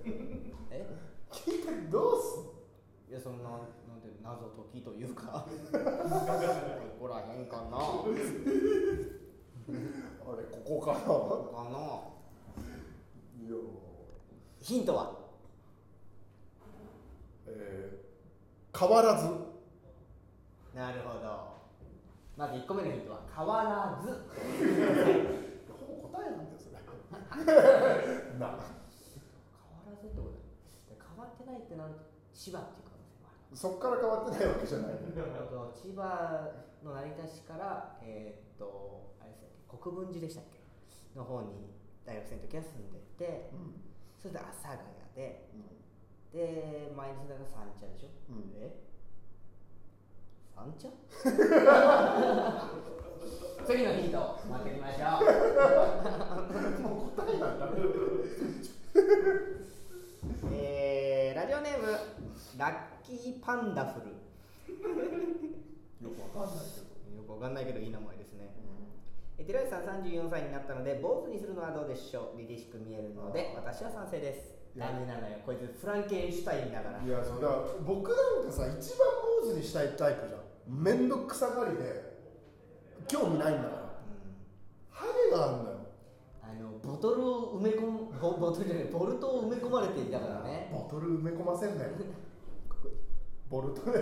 え？聞いてどうすんいや、そんな、なんて謎解きというか。*laughs* ここらへんかな。こあれここかなこかな。ヒントは？えー、変わらず。なるほど。まず一個目のヒントは、変わらず。ほぼ答えなんだよそれ。*laughs* な。変わらずってこと変わってないってなん千葉っていう可能性もある。そっから変わってないわけじゃない。なるほど。千葉の成田市から、えーっとあれでしたっけ国分寺でしたっけ？の方に大学生の時は住んでてうん。それで阿佐ヶ谷でで前に住んだのが三茶でしょ、うん。え？三茶？*laughs* 次のヒント待ってみましょう。*laughs* もう答えなんだ。*laughs* えー、ラジオネームラッキーパンダフル。よくわかんないけど。よくわかんないけどいい名前ですね。え寺内さん34歳になったので坊主にするのはどうでしょう？凛々しく見えるので私は賛成ですダメなのよ。こいつフランケンシュタインだから。いやそうだから僕なんかさ一番坊主にしたいタイプじゃん。面倒くさがりで興味ないんだから。うん。ハゲがあんだよ。あのボトルを埋め込むボボトルじゃないボルトを埋め込まれていたからね。ボトル埋め込ませんなよ。ボルトね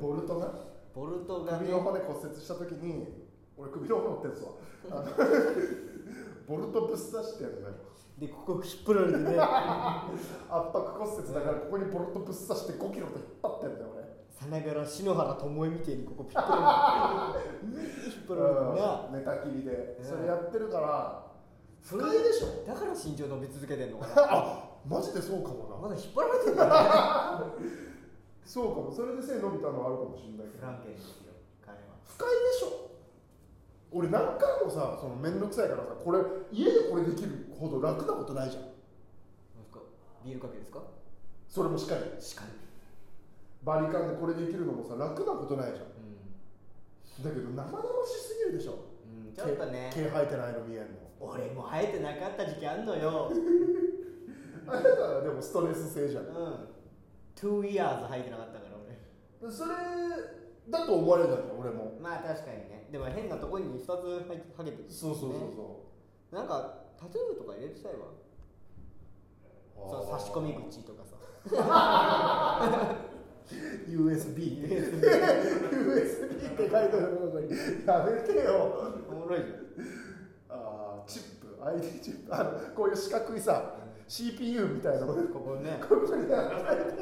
ボルトが？ボルトがね。首の骨骨折した時に俺首の骨折ってんすわ *laughs* ボルトぶっ刺してんだよで *laughs* ここ引っ張られてね。圧迫骨折だからここにボルトぶっ刺して5キロで引っ張ってんだよ俺。さながら篠原ともえみてえにここピッタリ引っ張られて寝たきりで。うんそれやってるから不快でしょ。だから身長伸び続けてんのかな。*laughs* あマジでそうかもな。まだ引っ張られてんだね。*laughs* そうかも。それで背伸びたのはあるかもしれないけど。フランケンですよ彼は。不快でしょ俺何回もさその面倒くさいからさこれ家でこれできるほど楽なことないじゃん。なんですかビールかけですか？それもしっかり。しかにバリカンでこれできるのもさ楽なことないじゃん。うだけど生々しすぎるでしょ。ん、うん、ちょっとね。毛毛生えてないの見えんの。俺も生えてなかった時期あんのよ。*laughs* あなたはでもストレス性じゃん。うん。2 years 生えてなかったから俺。それだと思われたじゃん俺も。まあ確かにねでも変なとこに2つはげてるそうそうそうねそなんかタトゥーとか入れてたいわ。うそう差し込み口とかさ。USB USB って書いてあるのにやめてよ。おもろいじあーチップ ID チップ。あのこういう四角いさ CPU みたいなの。ゃんここね *laughs*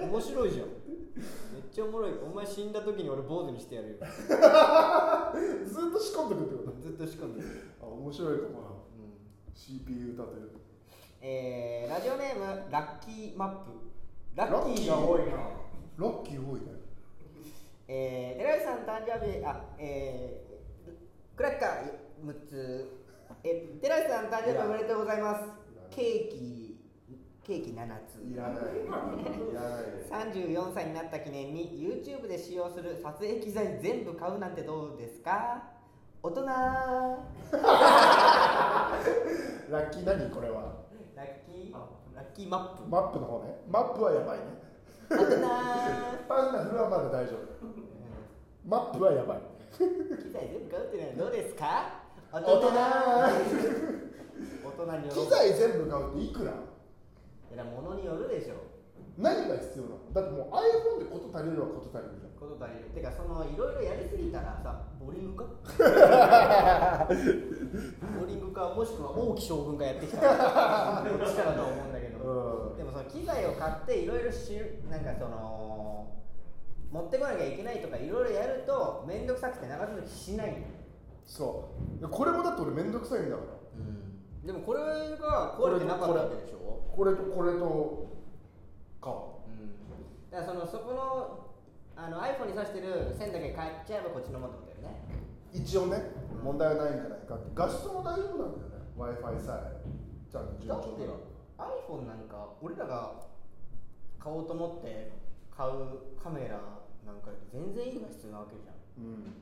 面白いじゃんめっちゃおもろい。お前死んだ時に俺坊主にしてやるよ。*laughs* ずっと仕込んでくってこと？ずっと仕込んでる、あ面白いかもな。うん。CPU 立てるえー、ラジオネームラッキーマップ。ラッキー。が多いな。ラッキー多いね。えー、寺内さん誕生日あえー、クラッカー6つ。え寺内さん誕生日おめでとうございます。ケーキケーキ7つ。いらない。いらない。です34歳になった記念に YouTube で使用する撮影機材全部買うなんてどうですか？大人。ララッキー。何これは？ッキー？ラッキーマップ。マップの方ね。マップはやばいね。大人。*laughs* パンダフルはまだ大丈夫。マップはやばい。機材全部買うっていうのはどうですか？大大人。大人に機材全部買うっていくら？いや物によるでしょ。何が必要なの？だってもう iPhone でこと足りるはこと足りるじゃん。こと足りる。てかそのいろいろやりすぎたらさボーリングか？*laughs* ボーリングかもしくは王毅将軍がやってきたらどっちかだと思うんだけど。うん。でもその機材を買っていろいろ知るなんかその持ってこなきゃいけないとかいろいろやると面倒くさくくて長続きしないそう。でこれもだって俺めんどくさいんだからでもこれが壊れてなかったわけでしょ？これとこれとか。うん。だからそのそこのあの iPhone に挿してる線だけ変えちゃえばこっちのもってことだよね。一応ね問題はないんじゃないか。って画質も大丈夫なんだよね。W i f i さえ。ちゃんと順だ。って iPhone なんか俺らが買おうと思って買うカメラなんかより全然いい画質なわけじゃん。うん。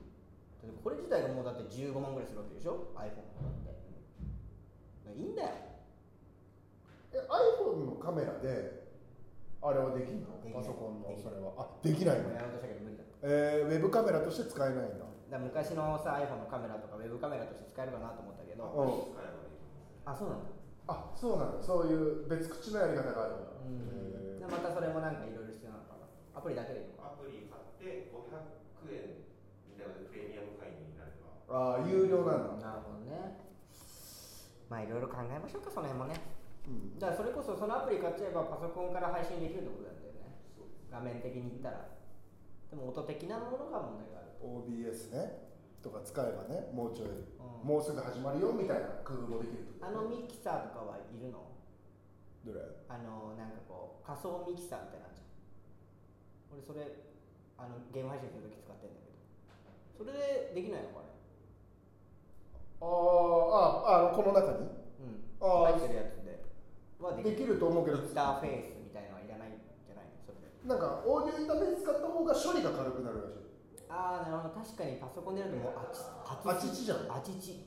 これ自体がもうだって15万ぐらいするわけでしょ？iPhone だっていいんだよ。え iPhone のカメラであれはできんの？パソコンのできない。それは。あできないの？やろうとしたけど無理だ。ったえー、ウェブカメラとして使えないんだ。だ昔のさ iPhone のカメラとかウェブカメラとして使えるかなと思ったけど。あそうなんだ。あそうなんだ。そういう別口のやり方があるんだうん。へでまたそれもなんかいろいろ必要なのかな。アプリだけでいいのかアプリ買って500円みたいなのでプレミアム会員になれば。ーああ有料なんだ、なるほどねまあいろいろ考えましょうかその辺もね。うん、だからそれこそそのアプリ買っちゃえばパソコンから配信できるってことなんだよね。画面的に言ったら。でも音的なものが問題がある OBS ね。とか使えばねもうちょい、うん。もうすぐ始まるよみたいな工夫もできるあのミキサーとかはいるの？どれ？あのなんかこう仮想ミキサーみたいなのじゃん俺それあのゲーム配信するとき使ってんだけど。それでできないのかねあーああのこの中に？うん。入ってるやつで。はでできると思うけど。インターフェースみたいのはいらないんじゃない？のそれ。でなんかオーディオインターフェース使った方が処理が軽くなるらしい。ああなるほど。確かにパソコンでやるともうあちあちちじゃん？あちち。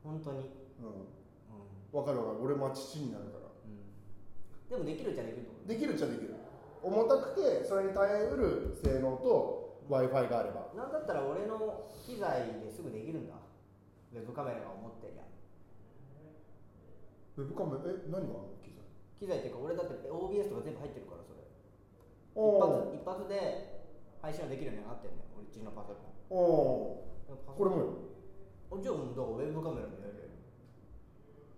本当に。うん。うわかるわかる。俺もあちちになるから。ん、うん、でもできるっちゃできるできるっちゃできる。重たくてそれに耐えうる性能と w i f i があれば。なんだったら俺の機材ですぐできるんだウェブカメラが思ってりゃウェブカメラえ何があるの？機材。機材っていうか俺だって OBS とか全部入ってるからそれ。一お発一発で配信はできるようになってんだよ俺うちのパソコン。おおでもパソこれもよ。あじゃあもうだからウェブカメラでやるよ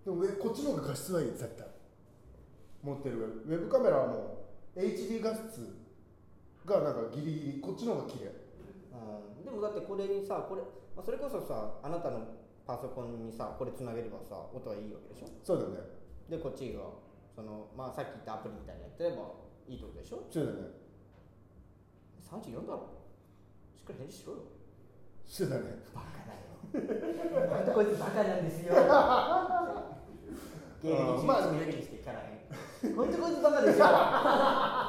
でもえこっちの方が画質はいい絶対。持ってるウェブ。ウェブカメラはもう HD 画質がなんかギリギリこっちの方が綺麗。うん。でもだってこれにさこれ、まあ、それこそさあなたのパソコンにさこれつなげればさ音はいいわけでしょ？そうだよね。でこっちがそのまあさっき言ったアプリみたいなのやってればいいってことでしょ？そうだよね34だろ。しっかり返事しろよ。そうだね。バカだよ。なんでこいつバカなんですよ。芸歴うんまあ中1にしてからへんほんとこいつバカでしょ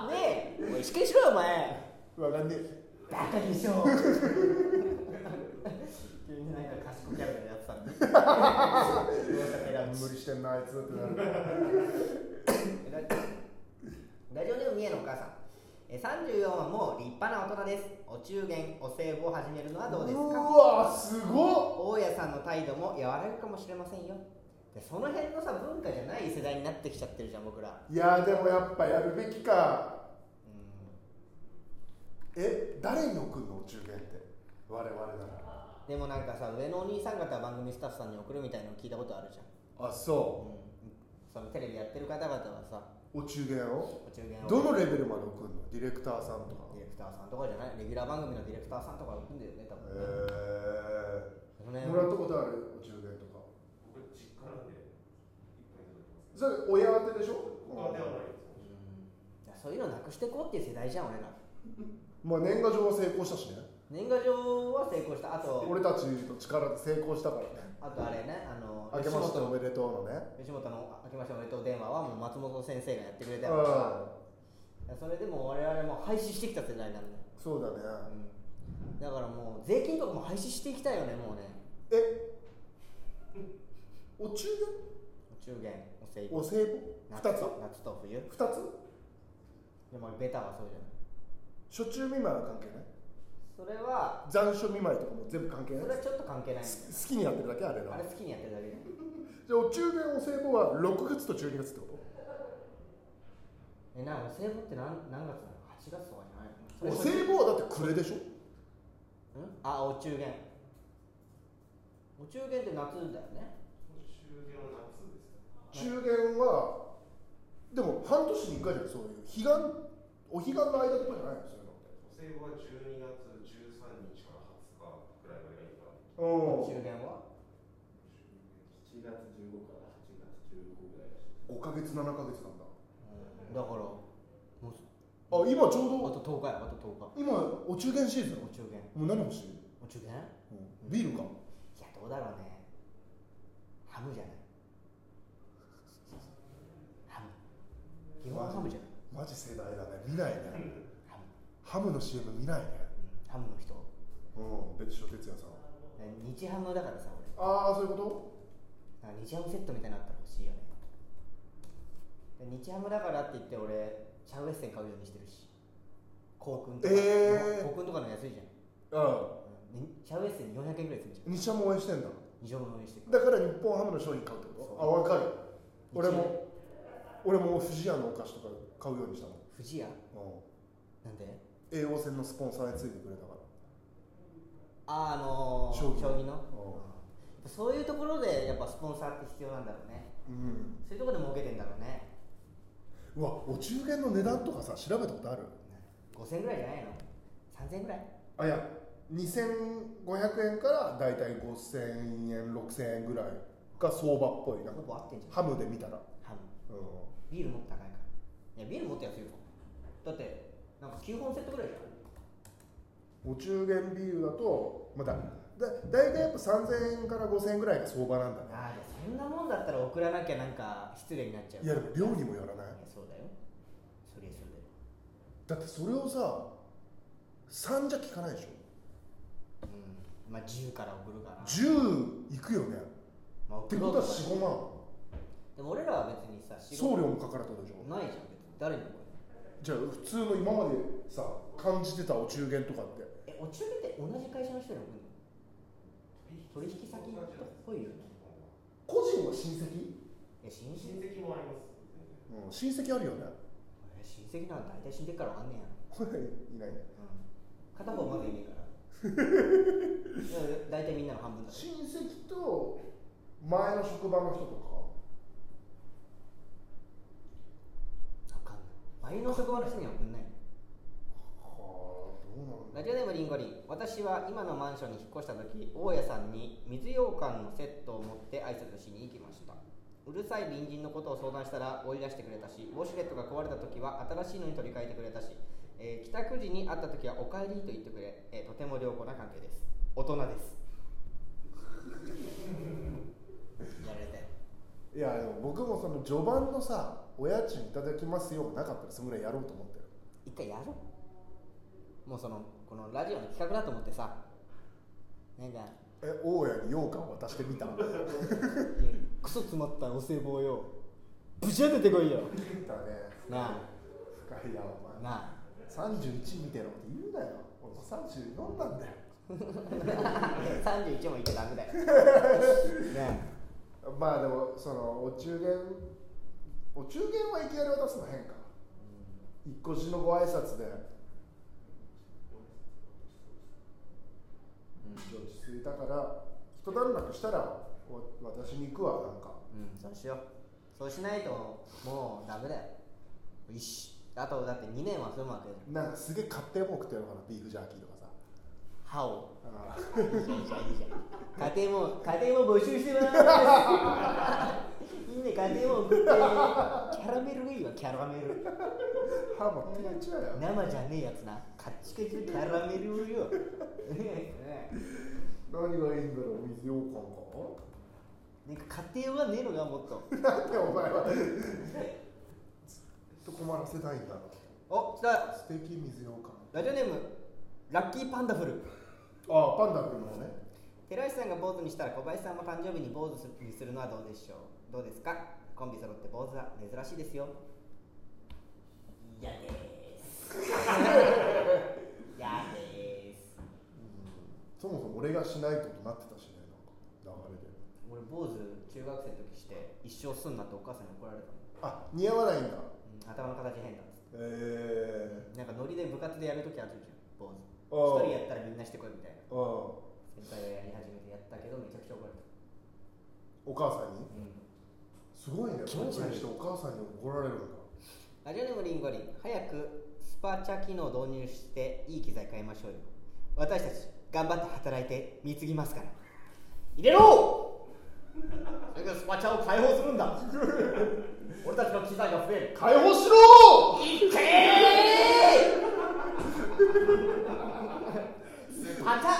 ねえ。おいしっかりしろよお前。わかんねえ。バカでしょ急になんか賢い。キャラでやってたんで無理してんなあい。つってなるラジオネーム三重のお母さんえ34はもう立派な大人ですお中元お歳暮を始めるのはどうですかうわすごっ大家さんの態度も和らぐかもしれませんよでその辺のさ文化じゃない。世代になってきちゃってるじゃん僕らい。やでもやっぱやるべきかうんえ誰に送るのお中元って我々ならでもなんかさ上のお兄さん方は番組スタッフさんに送るみたいなの聞いたことあるじゃん、あそう。ん、そのテレビやってる方々はさうお中元を？お中元をどのレベルまで送るの？ディレクターさんとか。ディレクターさんとかじゃない。レギュラー番組のディレクターさんとか送るんだよね多分ね、えその辺もらったことあるお中元とか？僕実家なんでいっぱいいただきます。それ親当てでしょ？他ではないです。うん。いやそういうのなくしていこうっていう世代じゃん俺ら。*laughs* まあ年賀状は成功したしね年賀状は成功した。あと俺たちの力で成功したからね。あとあれねあの明けましておめでとうのね。吉本の「明けましておめでとう電話」はもう松本先生がやってくれたからそれでも我々も廃止してきた世代なんだよ、そうだね。うん、だからもう税金とかも廃止していきたいよねもうね。え？お中お中元お歳暮。元お歳暮？夏2つ？と夏と冬。2つ？でもベタはそうじゃない。初中見舞いは関係ない？それは残暑見舞いとかも全部関係ない。それはちょっと関係ない。好きにやってるだけあれらあれ好きにやってるだけでじゃあお中元お歳暮は6月と12月ってこと？えなお歳暮って何何月なの？8月とかじゃないおの歳暮はだって暮れでしょ？うん？あお中元。お中元って夏だよね。中元は夏です中元はでも半年に1回じゃない？そういう彼岸お彼岸の間とかじゃないの？そういうのって。お歳暮は12月お9年は？7月15から8月15ぐらいだし5か月7か月なん。だだからもうあ今ちょうど。あと10日やあと10日。今お中元シーズン？お中元。もう何欲しいお中元、うん、ビールか？いやどうだろうね。ハムじゃない。ハム。基本ハムじゃないマジ世代だね。見ないね。*laughs* ハム。の CM 見ないね、ハムの人。うん。別所哲也さん日ハムだからさ俺。ああそういうこなんか日ハムセットみたいなのあったら欲しいよね。で日ハムだからって言って俺シャウエッセン買うようにしてるし。コークンとか、えー。コークンとかの安いじゃん、とうん。ねシャウエッセン400円ぐらいするじゃん。うん日ハム応援してんだ。二乗分してる。だから日本ハムの商品買うってこと？あ分かる俺も俺も富士屋のお菓子とか買うようにしたもん、富士屋？うなんで？ん、栄養戦のスポンサーについてくれたからああのー、将棋の。うそういうところでやっぱスポンサーって必要なんだろうね。ん、そういうところで儲けてんだろうね。うん、うわお中元の値段とかさ調べたことある？5000円ぐらいじゃないの？3000円ぐらい？あいや2500円からだいたい5000円6000円ぐらいが相場っぽい。なほぼ合ってんじゃん。ハムで見たら、ハム。うビールもっと高いから。いやビールもっと安いよ。だってなんか9本セットぐらいじゃん、お中元ビールだとまただ大体やっぱ3000円から5000円ぐらいが相場なんだね。ああでそんなもんだったら送らなきゃなんか失礼になっちゃう。いやでも量にもよらない。そうだよ。そりゃそうだってそれをさ3じゃ効かないでしょ。うん。まあ10から送るから。10いくよね。まあってことは送ろう45万。でも俺らは別にさ仕送料もかかるってことでしょ。ないじゃん別に。誰にもじゃあ普通の今までさ感じてたお中元とかってえお中元って同じ会社の人に送るの？取引先っぽいよね。個人は親戚、え親戚？親戚もあります。うん、親戚あるよね。え親戚なんて大体死んでっからわかんねえや。*laughs* いないね。うん。片方まずいねえから。い *laughs* や大体みんなの半分だ親戚と前の職場の人とか？わかんない。前の職場の人には送んないラジオネームリンゴリン私は今のマンションに引っ越した時大家さんに水羊羹のセットを持って挨拶しに行きました。うるさい隣人のことを相談したら追い出してくれたしウォシュレットが壊れた時は新しいのに取り替えてくれたし、えー帰宅時に会った時はお帰りと言ってくれ、えーとても良好な関係です。大人です。やられたよいやでも僕もその序盤のさお家賃いただきますよがなかったらそのぐらいやろうと思ってる。一回やろう。もうそのこのラジオの企画だと思ってさ。なんか。え大家に羊羹を渡してみたいやクソ詰まったお歳暮よ。ブシャ出てこいよ。だね。な深いなお前。あ。なあ31みたいなこと言うなよ。俺も34なんだよ。31も言っちゃダメだよ。*laughs* ねまあでもそのお中元お中元はいきなり渡すの変か。一個しのご挨拶で落ち着いたから一段落したらお私に行くわなん。かうん、そうしよう。そうしないともうダメだよ。よし。あとだって2年は住むわけじゃんなんかすげえ勝手も食ってるのかな。ビーフジャーキーとかさ。歯を。あいいじゃん。いいじゃんいいじゃん。家庭も家庭も募集してますいいね。家庭も送って。キャラメルがいいわキャラメル。歯もってやっちゃうよ。生じゃねえやつなカッチカラメルよ。*laughs* 何がいいんだろう水羊羹かな？んか家庭はねえのがもっと。なんでお前は？*laughs* ずっと困らせたいんだろお来た。う素敵水羊羹。ラジオネームラッキーパンダフル。ああパンダ君のね。寺石さんが坊主にしたら小林さんも誕生日に坊主にするのはどうでしょう？どうですか？コンビ揃って坊主は珍しいですよ。嫌です *laughs* 嫌です。そもそも俺がしないとになってたしねなんか流れで。俺坊主中学生の時して一生すんなってお母さんに怒られたの、あ似合わないんだ。うん、頭の形変だっつって。えなんかノリで部活でやる時あるじゃん坊あ主。あ一人やったらみんなしてこいみたいな。先輩がやり始めてやったけどめちゃくちゃ怒られた、お母さんに？うん。すごいね。気持ち悪い。してお母さんに怒られるんだラジオネームリンゴリン早くスパチャ機能導入していい機材買いましょうよ。私たち頑張って働いて貢ぎますから。入れろ！それがスパチャを解放するんだ。*laughs* 俺たちの機材が増える。解放しろ！いけー！スパチャ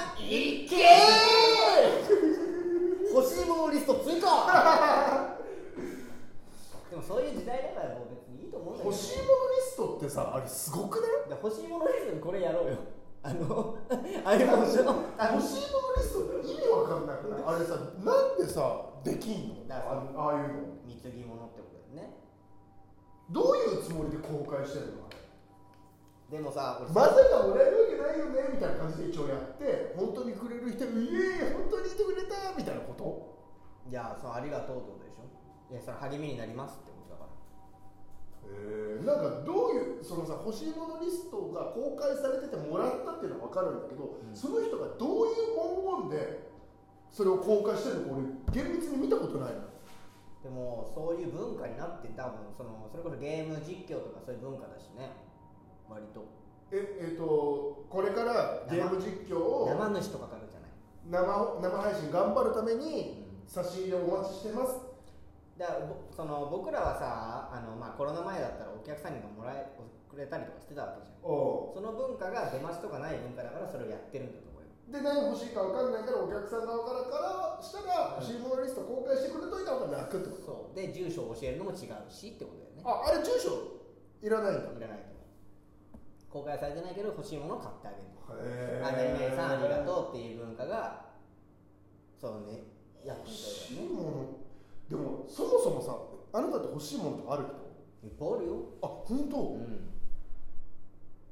いけー！欲しいものリスト追加！*laughs* でもそういう時代だからもうと思うんだけど。欲しいものリストってさあれすごくねで欲しいものリストにこれやろうよ。あの *laughs* iPhone の。あ欲しいものリストって意味わかんないくない？あれさなんでさできんの？あああいうの。貢ぎ物ってことだよね。どういうつもりで公開してるの？でもさ俺まさかもらえるわけないよねみたいな感じで一応やって本当にくれる人イエーイ本当にいてくれたみたいなこと？いやそうありがとうってことでしょ？いやそれ励みになりますってえー、なんかどういうそのさ欲しいものリストが公開されててもらったっていうのは分かるんだけど、うん。その人がどういう文言でそれを公開してるのか俺厳密に見たことないのでもそういう文化になって多分そのそれこそゲーム実況とかそういう文化だしね。割と。ええー、とこれからゲーム実況を生主とかかるじゃない。生生配信頑張るためうにん。差し入れをお待ちしてますだその僕らはさあの、まあ、コロナ前だったらお客さんにもらえくれたりとかしてたわけじゃん。おその文化が出ますとかない文化だからそれをやってるんだと思うよ。で何欲しいか分かんないからお客さん側からからしたら欲しいものリスト公開してくれといた方が楽ってこと？そう。で住所を教えるのも違うしってことだよね。ああれ住所？いらないんだいらないと思う。公開されてないけど欲しいものを買ってあげる。へあ何々さんありがとうっていう文化がそうねやってたいいよね。ものでもそもそもさあなたって欲しいものとかある人？いっぱいあるよ。あ本当、うん。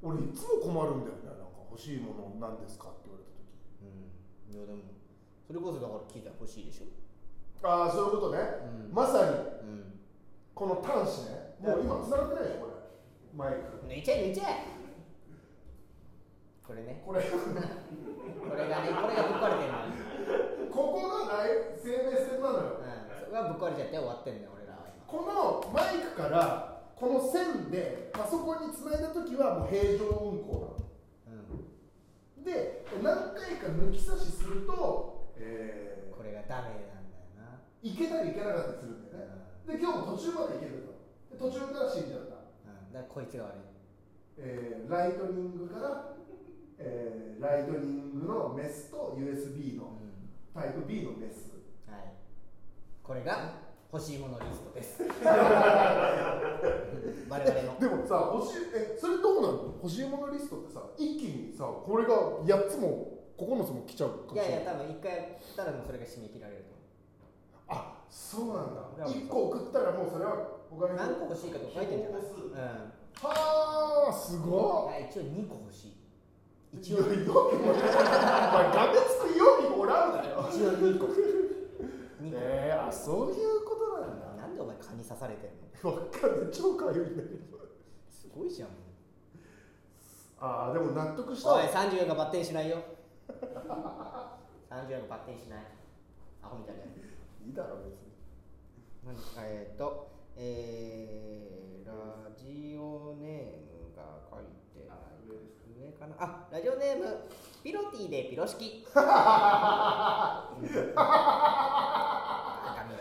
俺いつも困るんだよね。なんか欲しいものなんですかって言われた時。うん。いやでもそれこそだから機材欲しいでしょ。ああそういうことね、うん。まさに。うん。この端子ね。もう今繋がってないでしょこれ。マイク。抜いちゃえ抜いちゃえ。これね。これ。これがねこれがぶっ壊れてるの。よここが生命線なのよがぶっ壊れちゃって終わってんだよ俺らは今。このマイクからこの線でパソコンにつないだ時はもう平常運行なの。うん。で何回か抜き差しすると、えこれがダメなんだよな。ー、いけたりいけなかったりするんだよね、で今日も途中までいけるので途中から死んじゃった、うん。だからこいつが悪い。えーライトニングから、えーライトニングのメスと USB のうん。タイプ B のメス。はいこれが欲しいものリストです。*laughs* 我々の。でもさ欲しいえそれどうなの欲しいものリストってさ一気にさこれが8つも9つも来ちゃうかもしれない。いやいや多分一回やったらもうそれが締め切られると思あそうなんだ。いや1個送ったらもうそれはお金う何個欲しいかとか書いてんじゃない？うん。はあすごいや一応2個欲しい。い一応いやよくもらうお前画面つくようにもらうなよ。一応2個2個、えー、あそういうことなんだ。なんでお前蚊に刺されてるの？わかる超かゆいんだけど。すごいじゃん。ああでも納得した。おいわ34がバッテンしないよ。*laughs* 34がバッテンしない。アホみたいないいだろ別に。なんえっ、とえー、ラジオネームが書いてない。上か？な？あラジオネームピロティでピロ式バカみて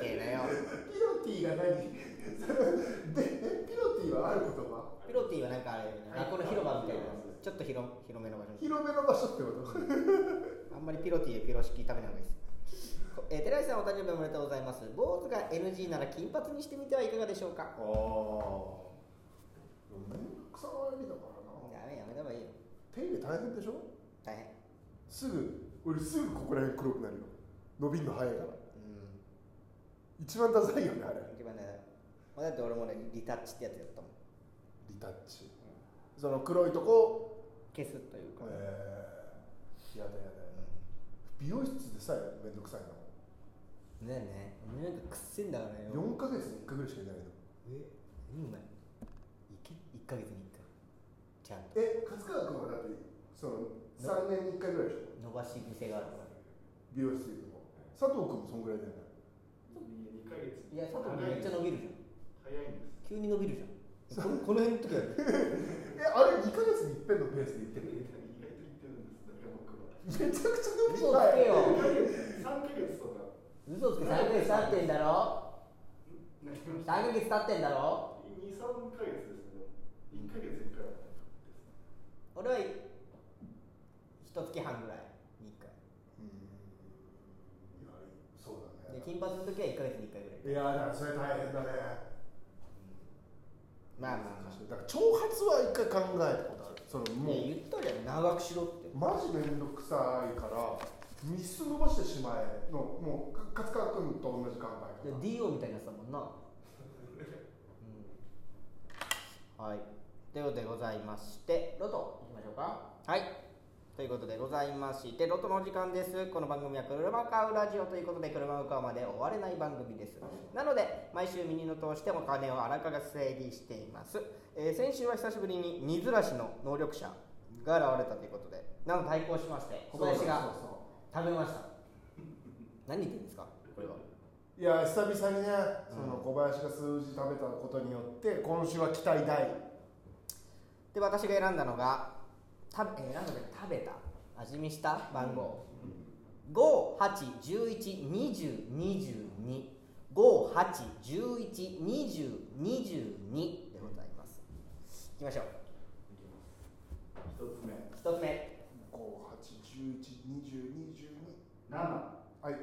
えなよ。ピロティが何？*laughs* でピロティはある言葉？ピロティはなんかあれこの広場みたいなちょっと広広めの場所。に広めの場所ってこと？*laughs* あんまりピロティでピロ式食べない方がいいです。えー、寺井さんお誕生日おめでとうございます。坊主が NG なら金髪にしてみてはいかがでしょうか？ああめんどくさがりだからな。やめやめた方がいいよ手入れ大変でしょ？大変。すぐ俺すぐここら辺黒くなるよ。伸びんの早いから。うん。一番ダサいよねあれ。一番ねまあだって俺もねリタッチってやつやったもん。リタッチ。その黒いとこ。消すというか、えー、やだやだやだ。美容室でさえめんどくさいなねえねえ。なんかくっせんだからよ。4ヶ月に1回ぐらいしかいないの。え？いいんだよいけ1ヶ月に1回ちゃんと。え勝川君はだってその3年に1回ぐらいでしょ？伸ばし癖があるから美容室でいうとこ佐藤君もそんぐらいだよね。2ヶ月。いや佐藤君めっちゃ伸びるじゃん。早いんです。急に伸びるじゃん。このこの辺の時は。*laughs* えあれ2ヶ月に一遍のペースで言ってる意外と言ってるんですだから僕は。めちゃくちゃ伸び嘘つけよ3ヶ月とか。嘘つけ3ヶ月経ってんだろ？3ヶ月経ってんだろ？二三ヶ月ですね。一ヶ月一回。俺は一月半ぐらいに1回うん。いやそうだでね。金髪の時は1ヶ月に1回ぐらいいやだからそれ大変だね。まあまあまあだから長髪は一回考えたことある。そのもうね言ったじゃん長くしろってマジめんどくさいからミス伸ばしてしまえのもう勝川君と同じ考えで方。DO みたいになってたもんな、*laughs* うん、はいということでございましてロトいきましょうか。はい。ということでございましてロトのお時間です。この番組は車買うラジオということで車を買うまで終われない番組です。なので毎週ミニの通してお金を荒かが整理しています、えー先週は久しぶりに荷ずらしの能力者が現れたということでなので対抗しまして小林がそうそう食べました。何言ってるんですかこれは。いや久々にね、その小林が数字食べたことによって今週は期待大。で私が選んだのがた選んで食べた。味見した？番号、58112258112022でございます。いきましょう。一つ目。一つ目。五八十一二十二十二。七。はい。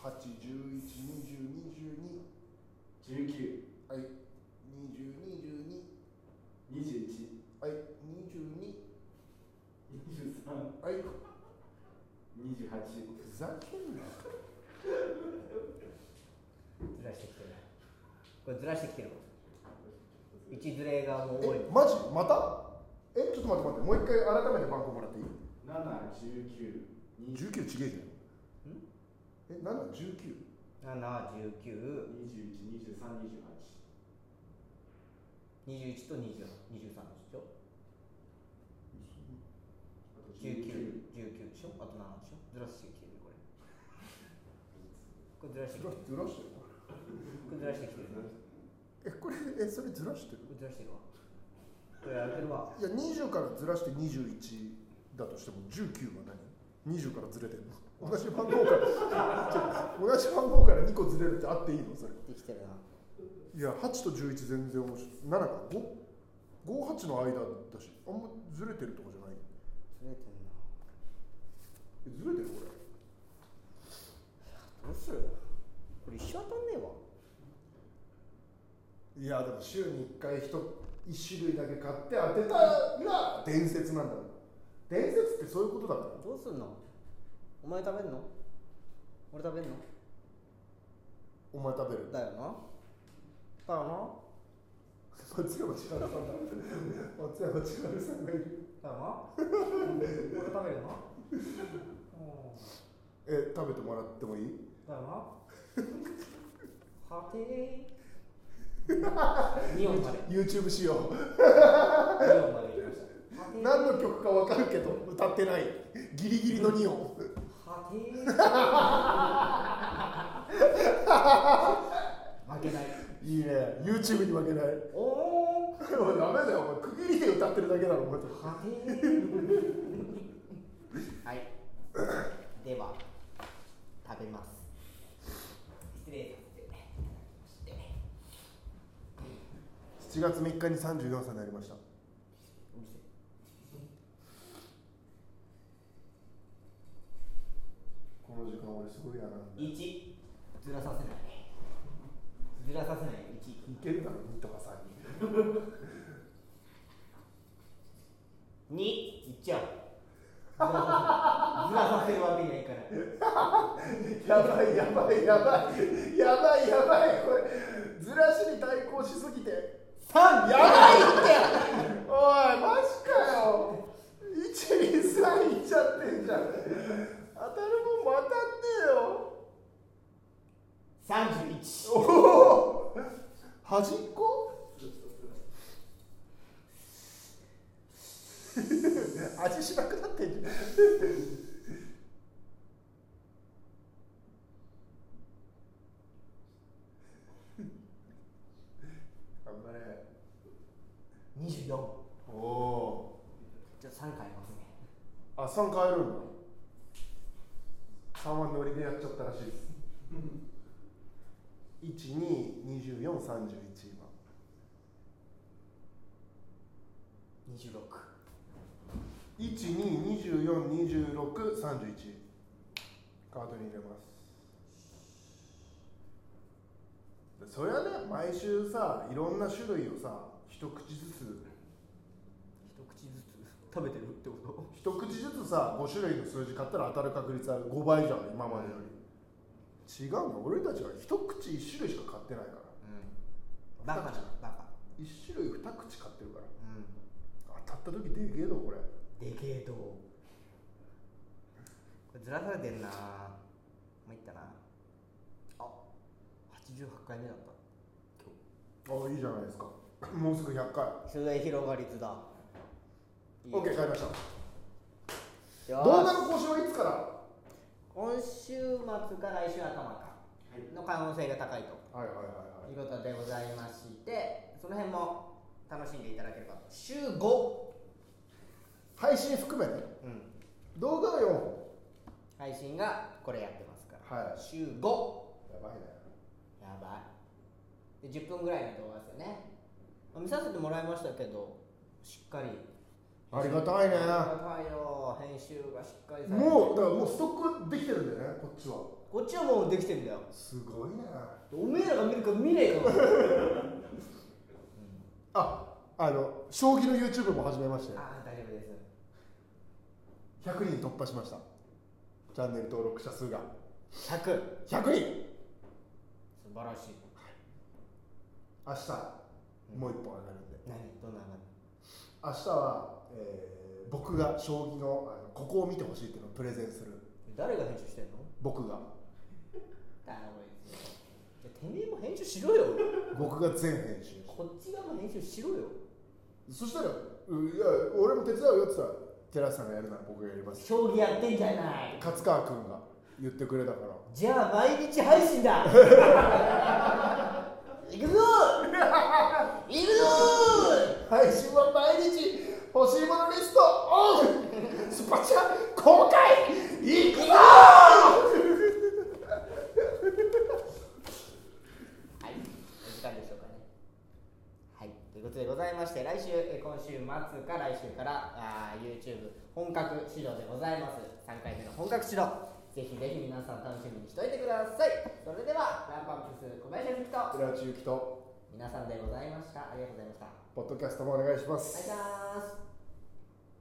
八十一二十二十二。十九。はい。二十二十二。二十一はい。二十二。二十三はい。二十八ふざけんな。ずらしてきてるこれずらしてきてる一ずれがもう多いえ、マジ？また？え、ちょっと待って待って。もう一回改めて番号もらっていい？七十九二十 ?19 ちげえじゃん。え、7、19? 7、19、二十一二十三二十八21と20 23でしょ19、19でしょ？あと7でしょ？ずらしてきてるこれ。これずらしてきてる。ずらしてるこれずらしてきてる。こえ、これ、え、それずらしてる？れずらしてるわ。これやってるわ。いや、20からずらして21だとしても19は何 ?20 からずれてるの？同じ番号から。同じ番号から2個ずれるってあっていいの？それ。できてるな。いや8と11全然面白い。7か。558の間だしあんまずれてるとかじゃない。ずれてんなえずれてるこれ。どうするこれ一生当たんねえわ。いやでも週に1回 1, 一種類だけ買って当てたら伝説なんだろ伝説ってそういうことだから。どうすんの？お前食べんの？俺食べんの？お前食べる。だよな。だよ松山千春さんだ。松山千春さんがいる。なだよな。*laughs* 俺食べるよな。うん *laughs* え食べてもらってもいい？だよな。はてー2音まで YouTube 仕様2音までいきました。何の曲か分かるけど歌ってない。ギリギリの2音。はてー負けない。いいね。YouTube に負けない。おー。*laughs* おいダメだよ。お前区切りで歌ってるだけだろお前。はてーはい。では食べます。失礼させて。して。7月3日に34歳になりました。この時間俺すごい嫌なんだ1ずらさせない。ずらさせない。1いけるだろ2とか3 2いっちゃうずらさせるわけにはいかない。やばいやばいやばいやばいやばいこれずらしに対抗しすぎて3やばいっておいマジかよ123いっちゃってんじゃん当たるもんも当たんねえよ31おお端っこ味しなくなってんじゃん。頑張れ24おおじゃあ3回ますね。あ3変えるんだ。3はノリでやっちゃったらしいです。122431今26 12242631カートに入れます。そりゃね毎週さいろんな種類をさ一口ずつ。一口ずつ？食べてるってこと？一口ずつさ5種類の数字買ったら当たる確率は5倍じゃん今までより。違うの？俺たちは一口1種類しか買ってないから。うん。バカだバカ。1種類2口買ってるから。うん。当たった時でけえどこれでけえとこれずらされてんな。まいったな。あ88回目だった。今あいいじゃないですか。*coughs* もうすぐ100回。日それ広がりつだ。いいよ。OK 買いました動画の更新はいつから？今週末か来週頭か。の可能性が高いと。はいはいはいはい。いうことでございましてその辺も楽しんでいただければ。週5、配信含めね。うん、動画は4本配信がこれやってますから、はい。週5やばいね。やばい。で10分ぐらいの動画ですよね。まあ見させてもらいましたけどしっかり。ありがたいね。ありがたいよ。編集がしっかりもうだからもうストックできてるんだよねこっちは。こっちはもうできてんだよ。すごいね。おめえらが見るか見ねえか。*laughs* ああの将棋の YouTube も始めまして。ああ大丈夫です100人突破しました。チャンネル登録者数が。100 100人素晴らしい。明日もう一本上がるんで。何？どんなの明日は、えー僕が将棋のあのここを見てほしいっていうのをプレゼンする。誰が編集してんの？僕が。だろいつじゃあてめえも編集しろよ。僕が全編集。こっち側も編集しろよ。そしたら「ういや俺も手伝うよ」って言ったら寺内さんがやるなら僕がやります。将棋やってんじゃない。勝川君が言ってくれたから。じゃあ毎日配信だ。*laughs* 行くぞ。行くぞ。配信は毎日欲しいものリストオン。スパチャ公開。いくぞはい、お時間でしょうかね。はい、ということでございまして、来週、えー今週末か来週からあー YouTube 本格指導でございます。3回目の本格指導。ぜひぜひ皆さん楽しみにしておいてください。それでは、ランパンプス小林由紀と寺内ゆきと皆さんでございました。ありがとうございました。ポッドキャストもお願いしますがとうございます。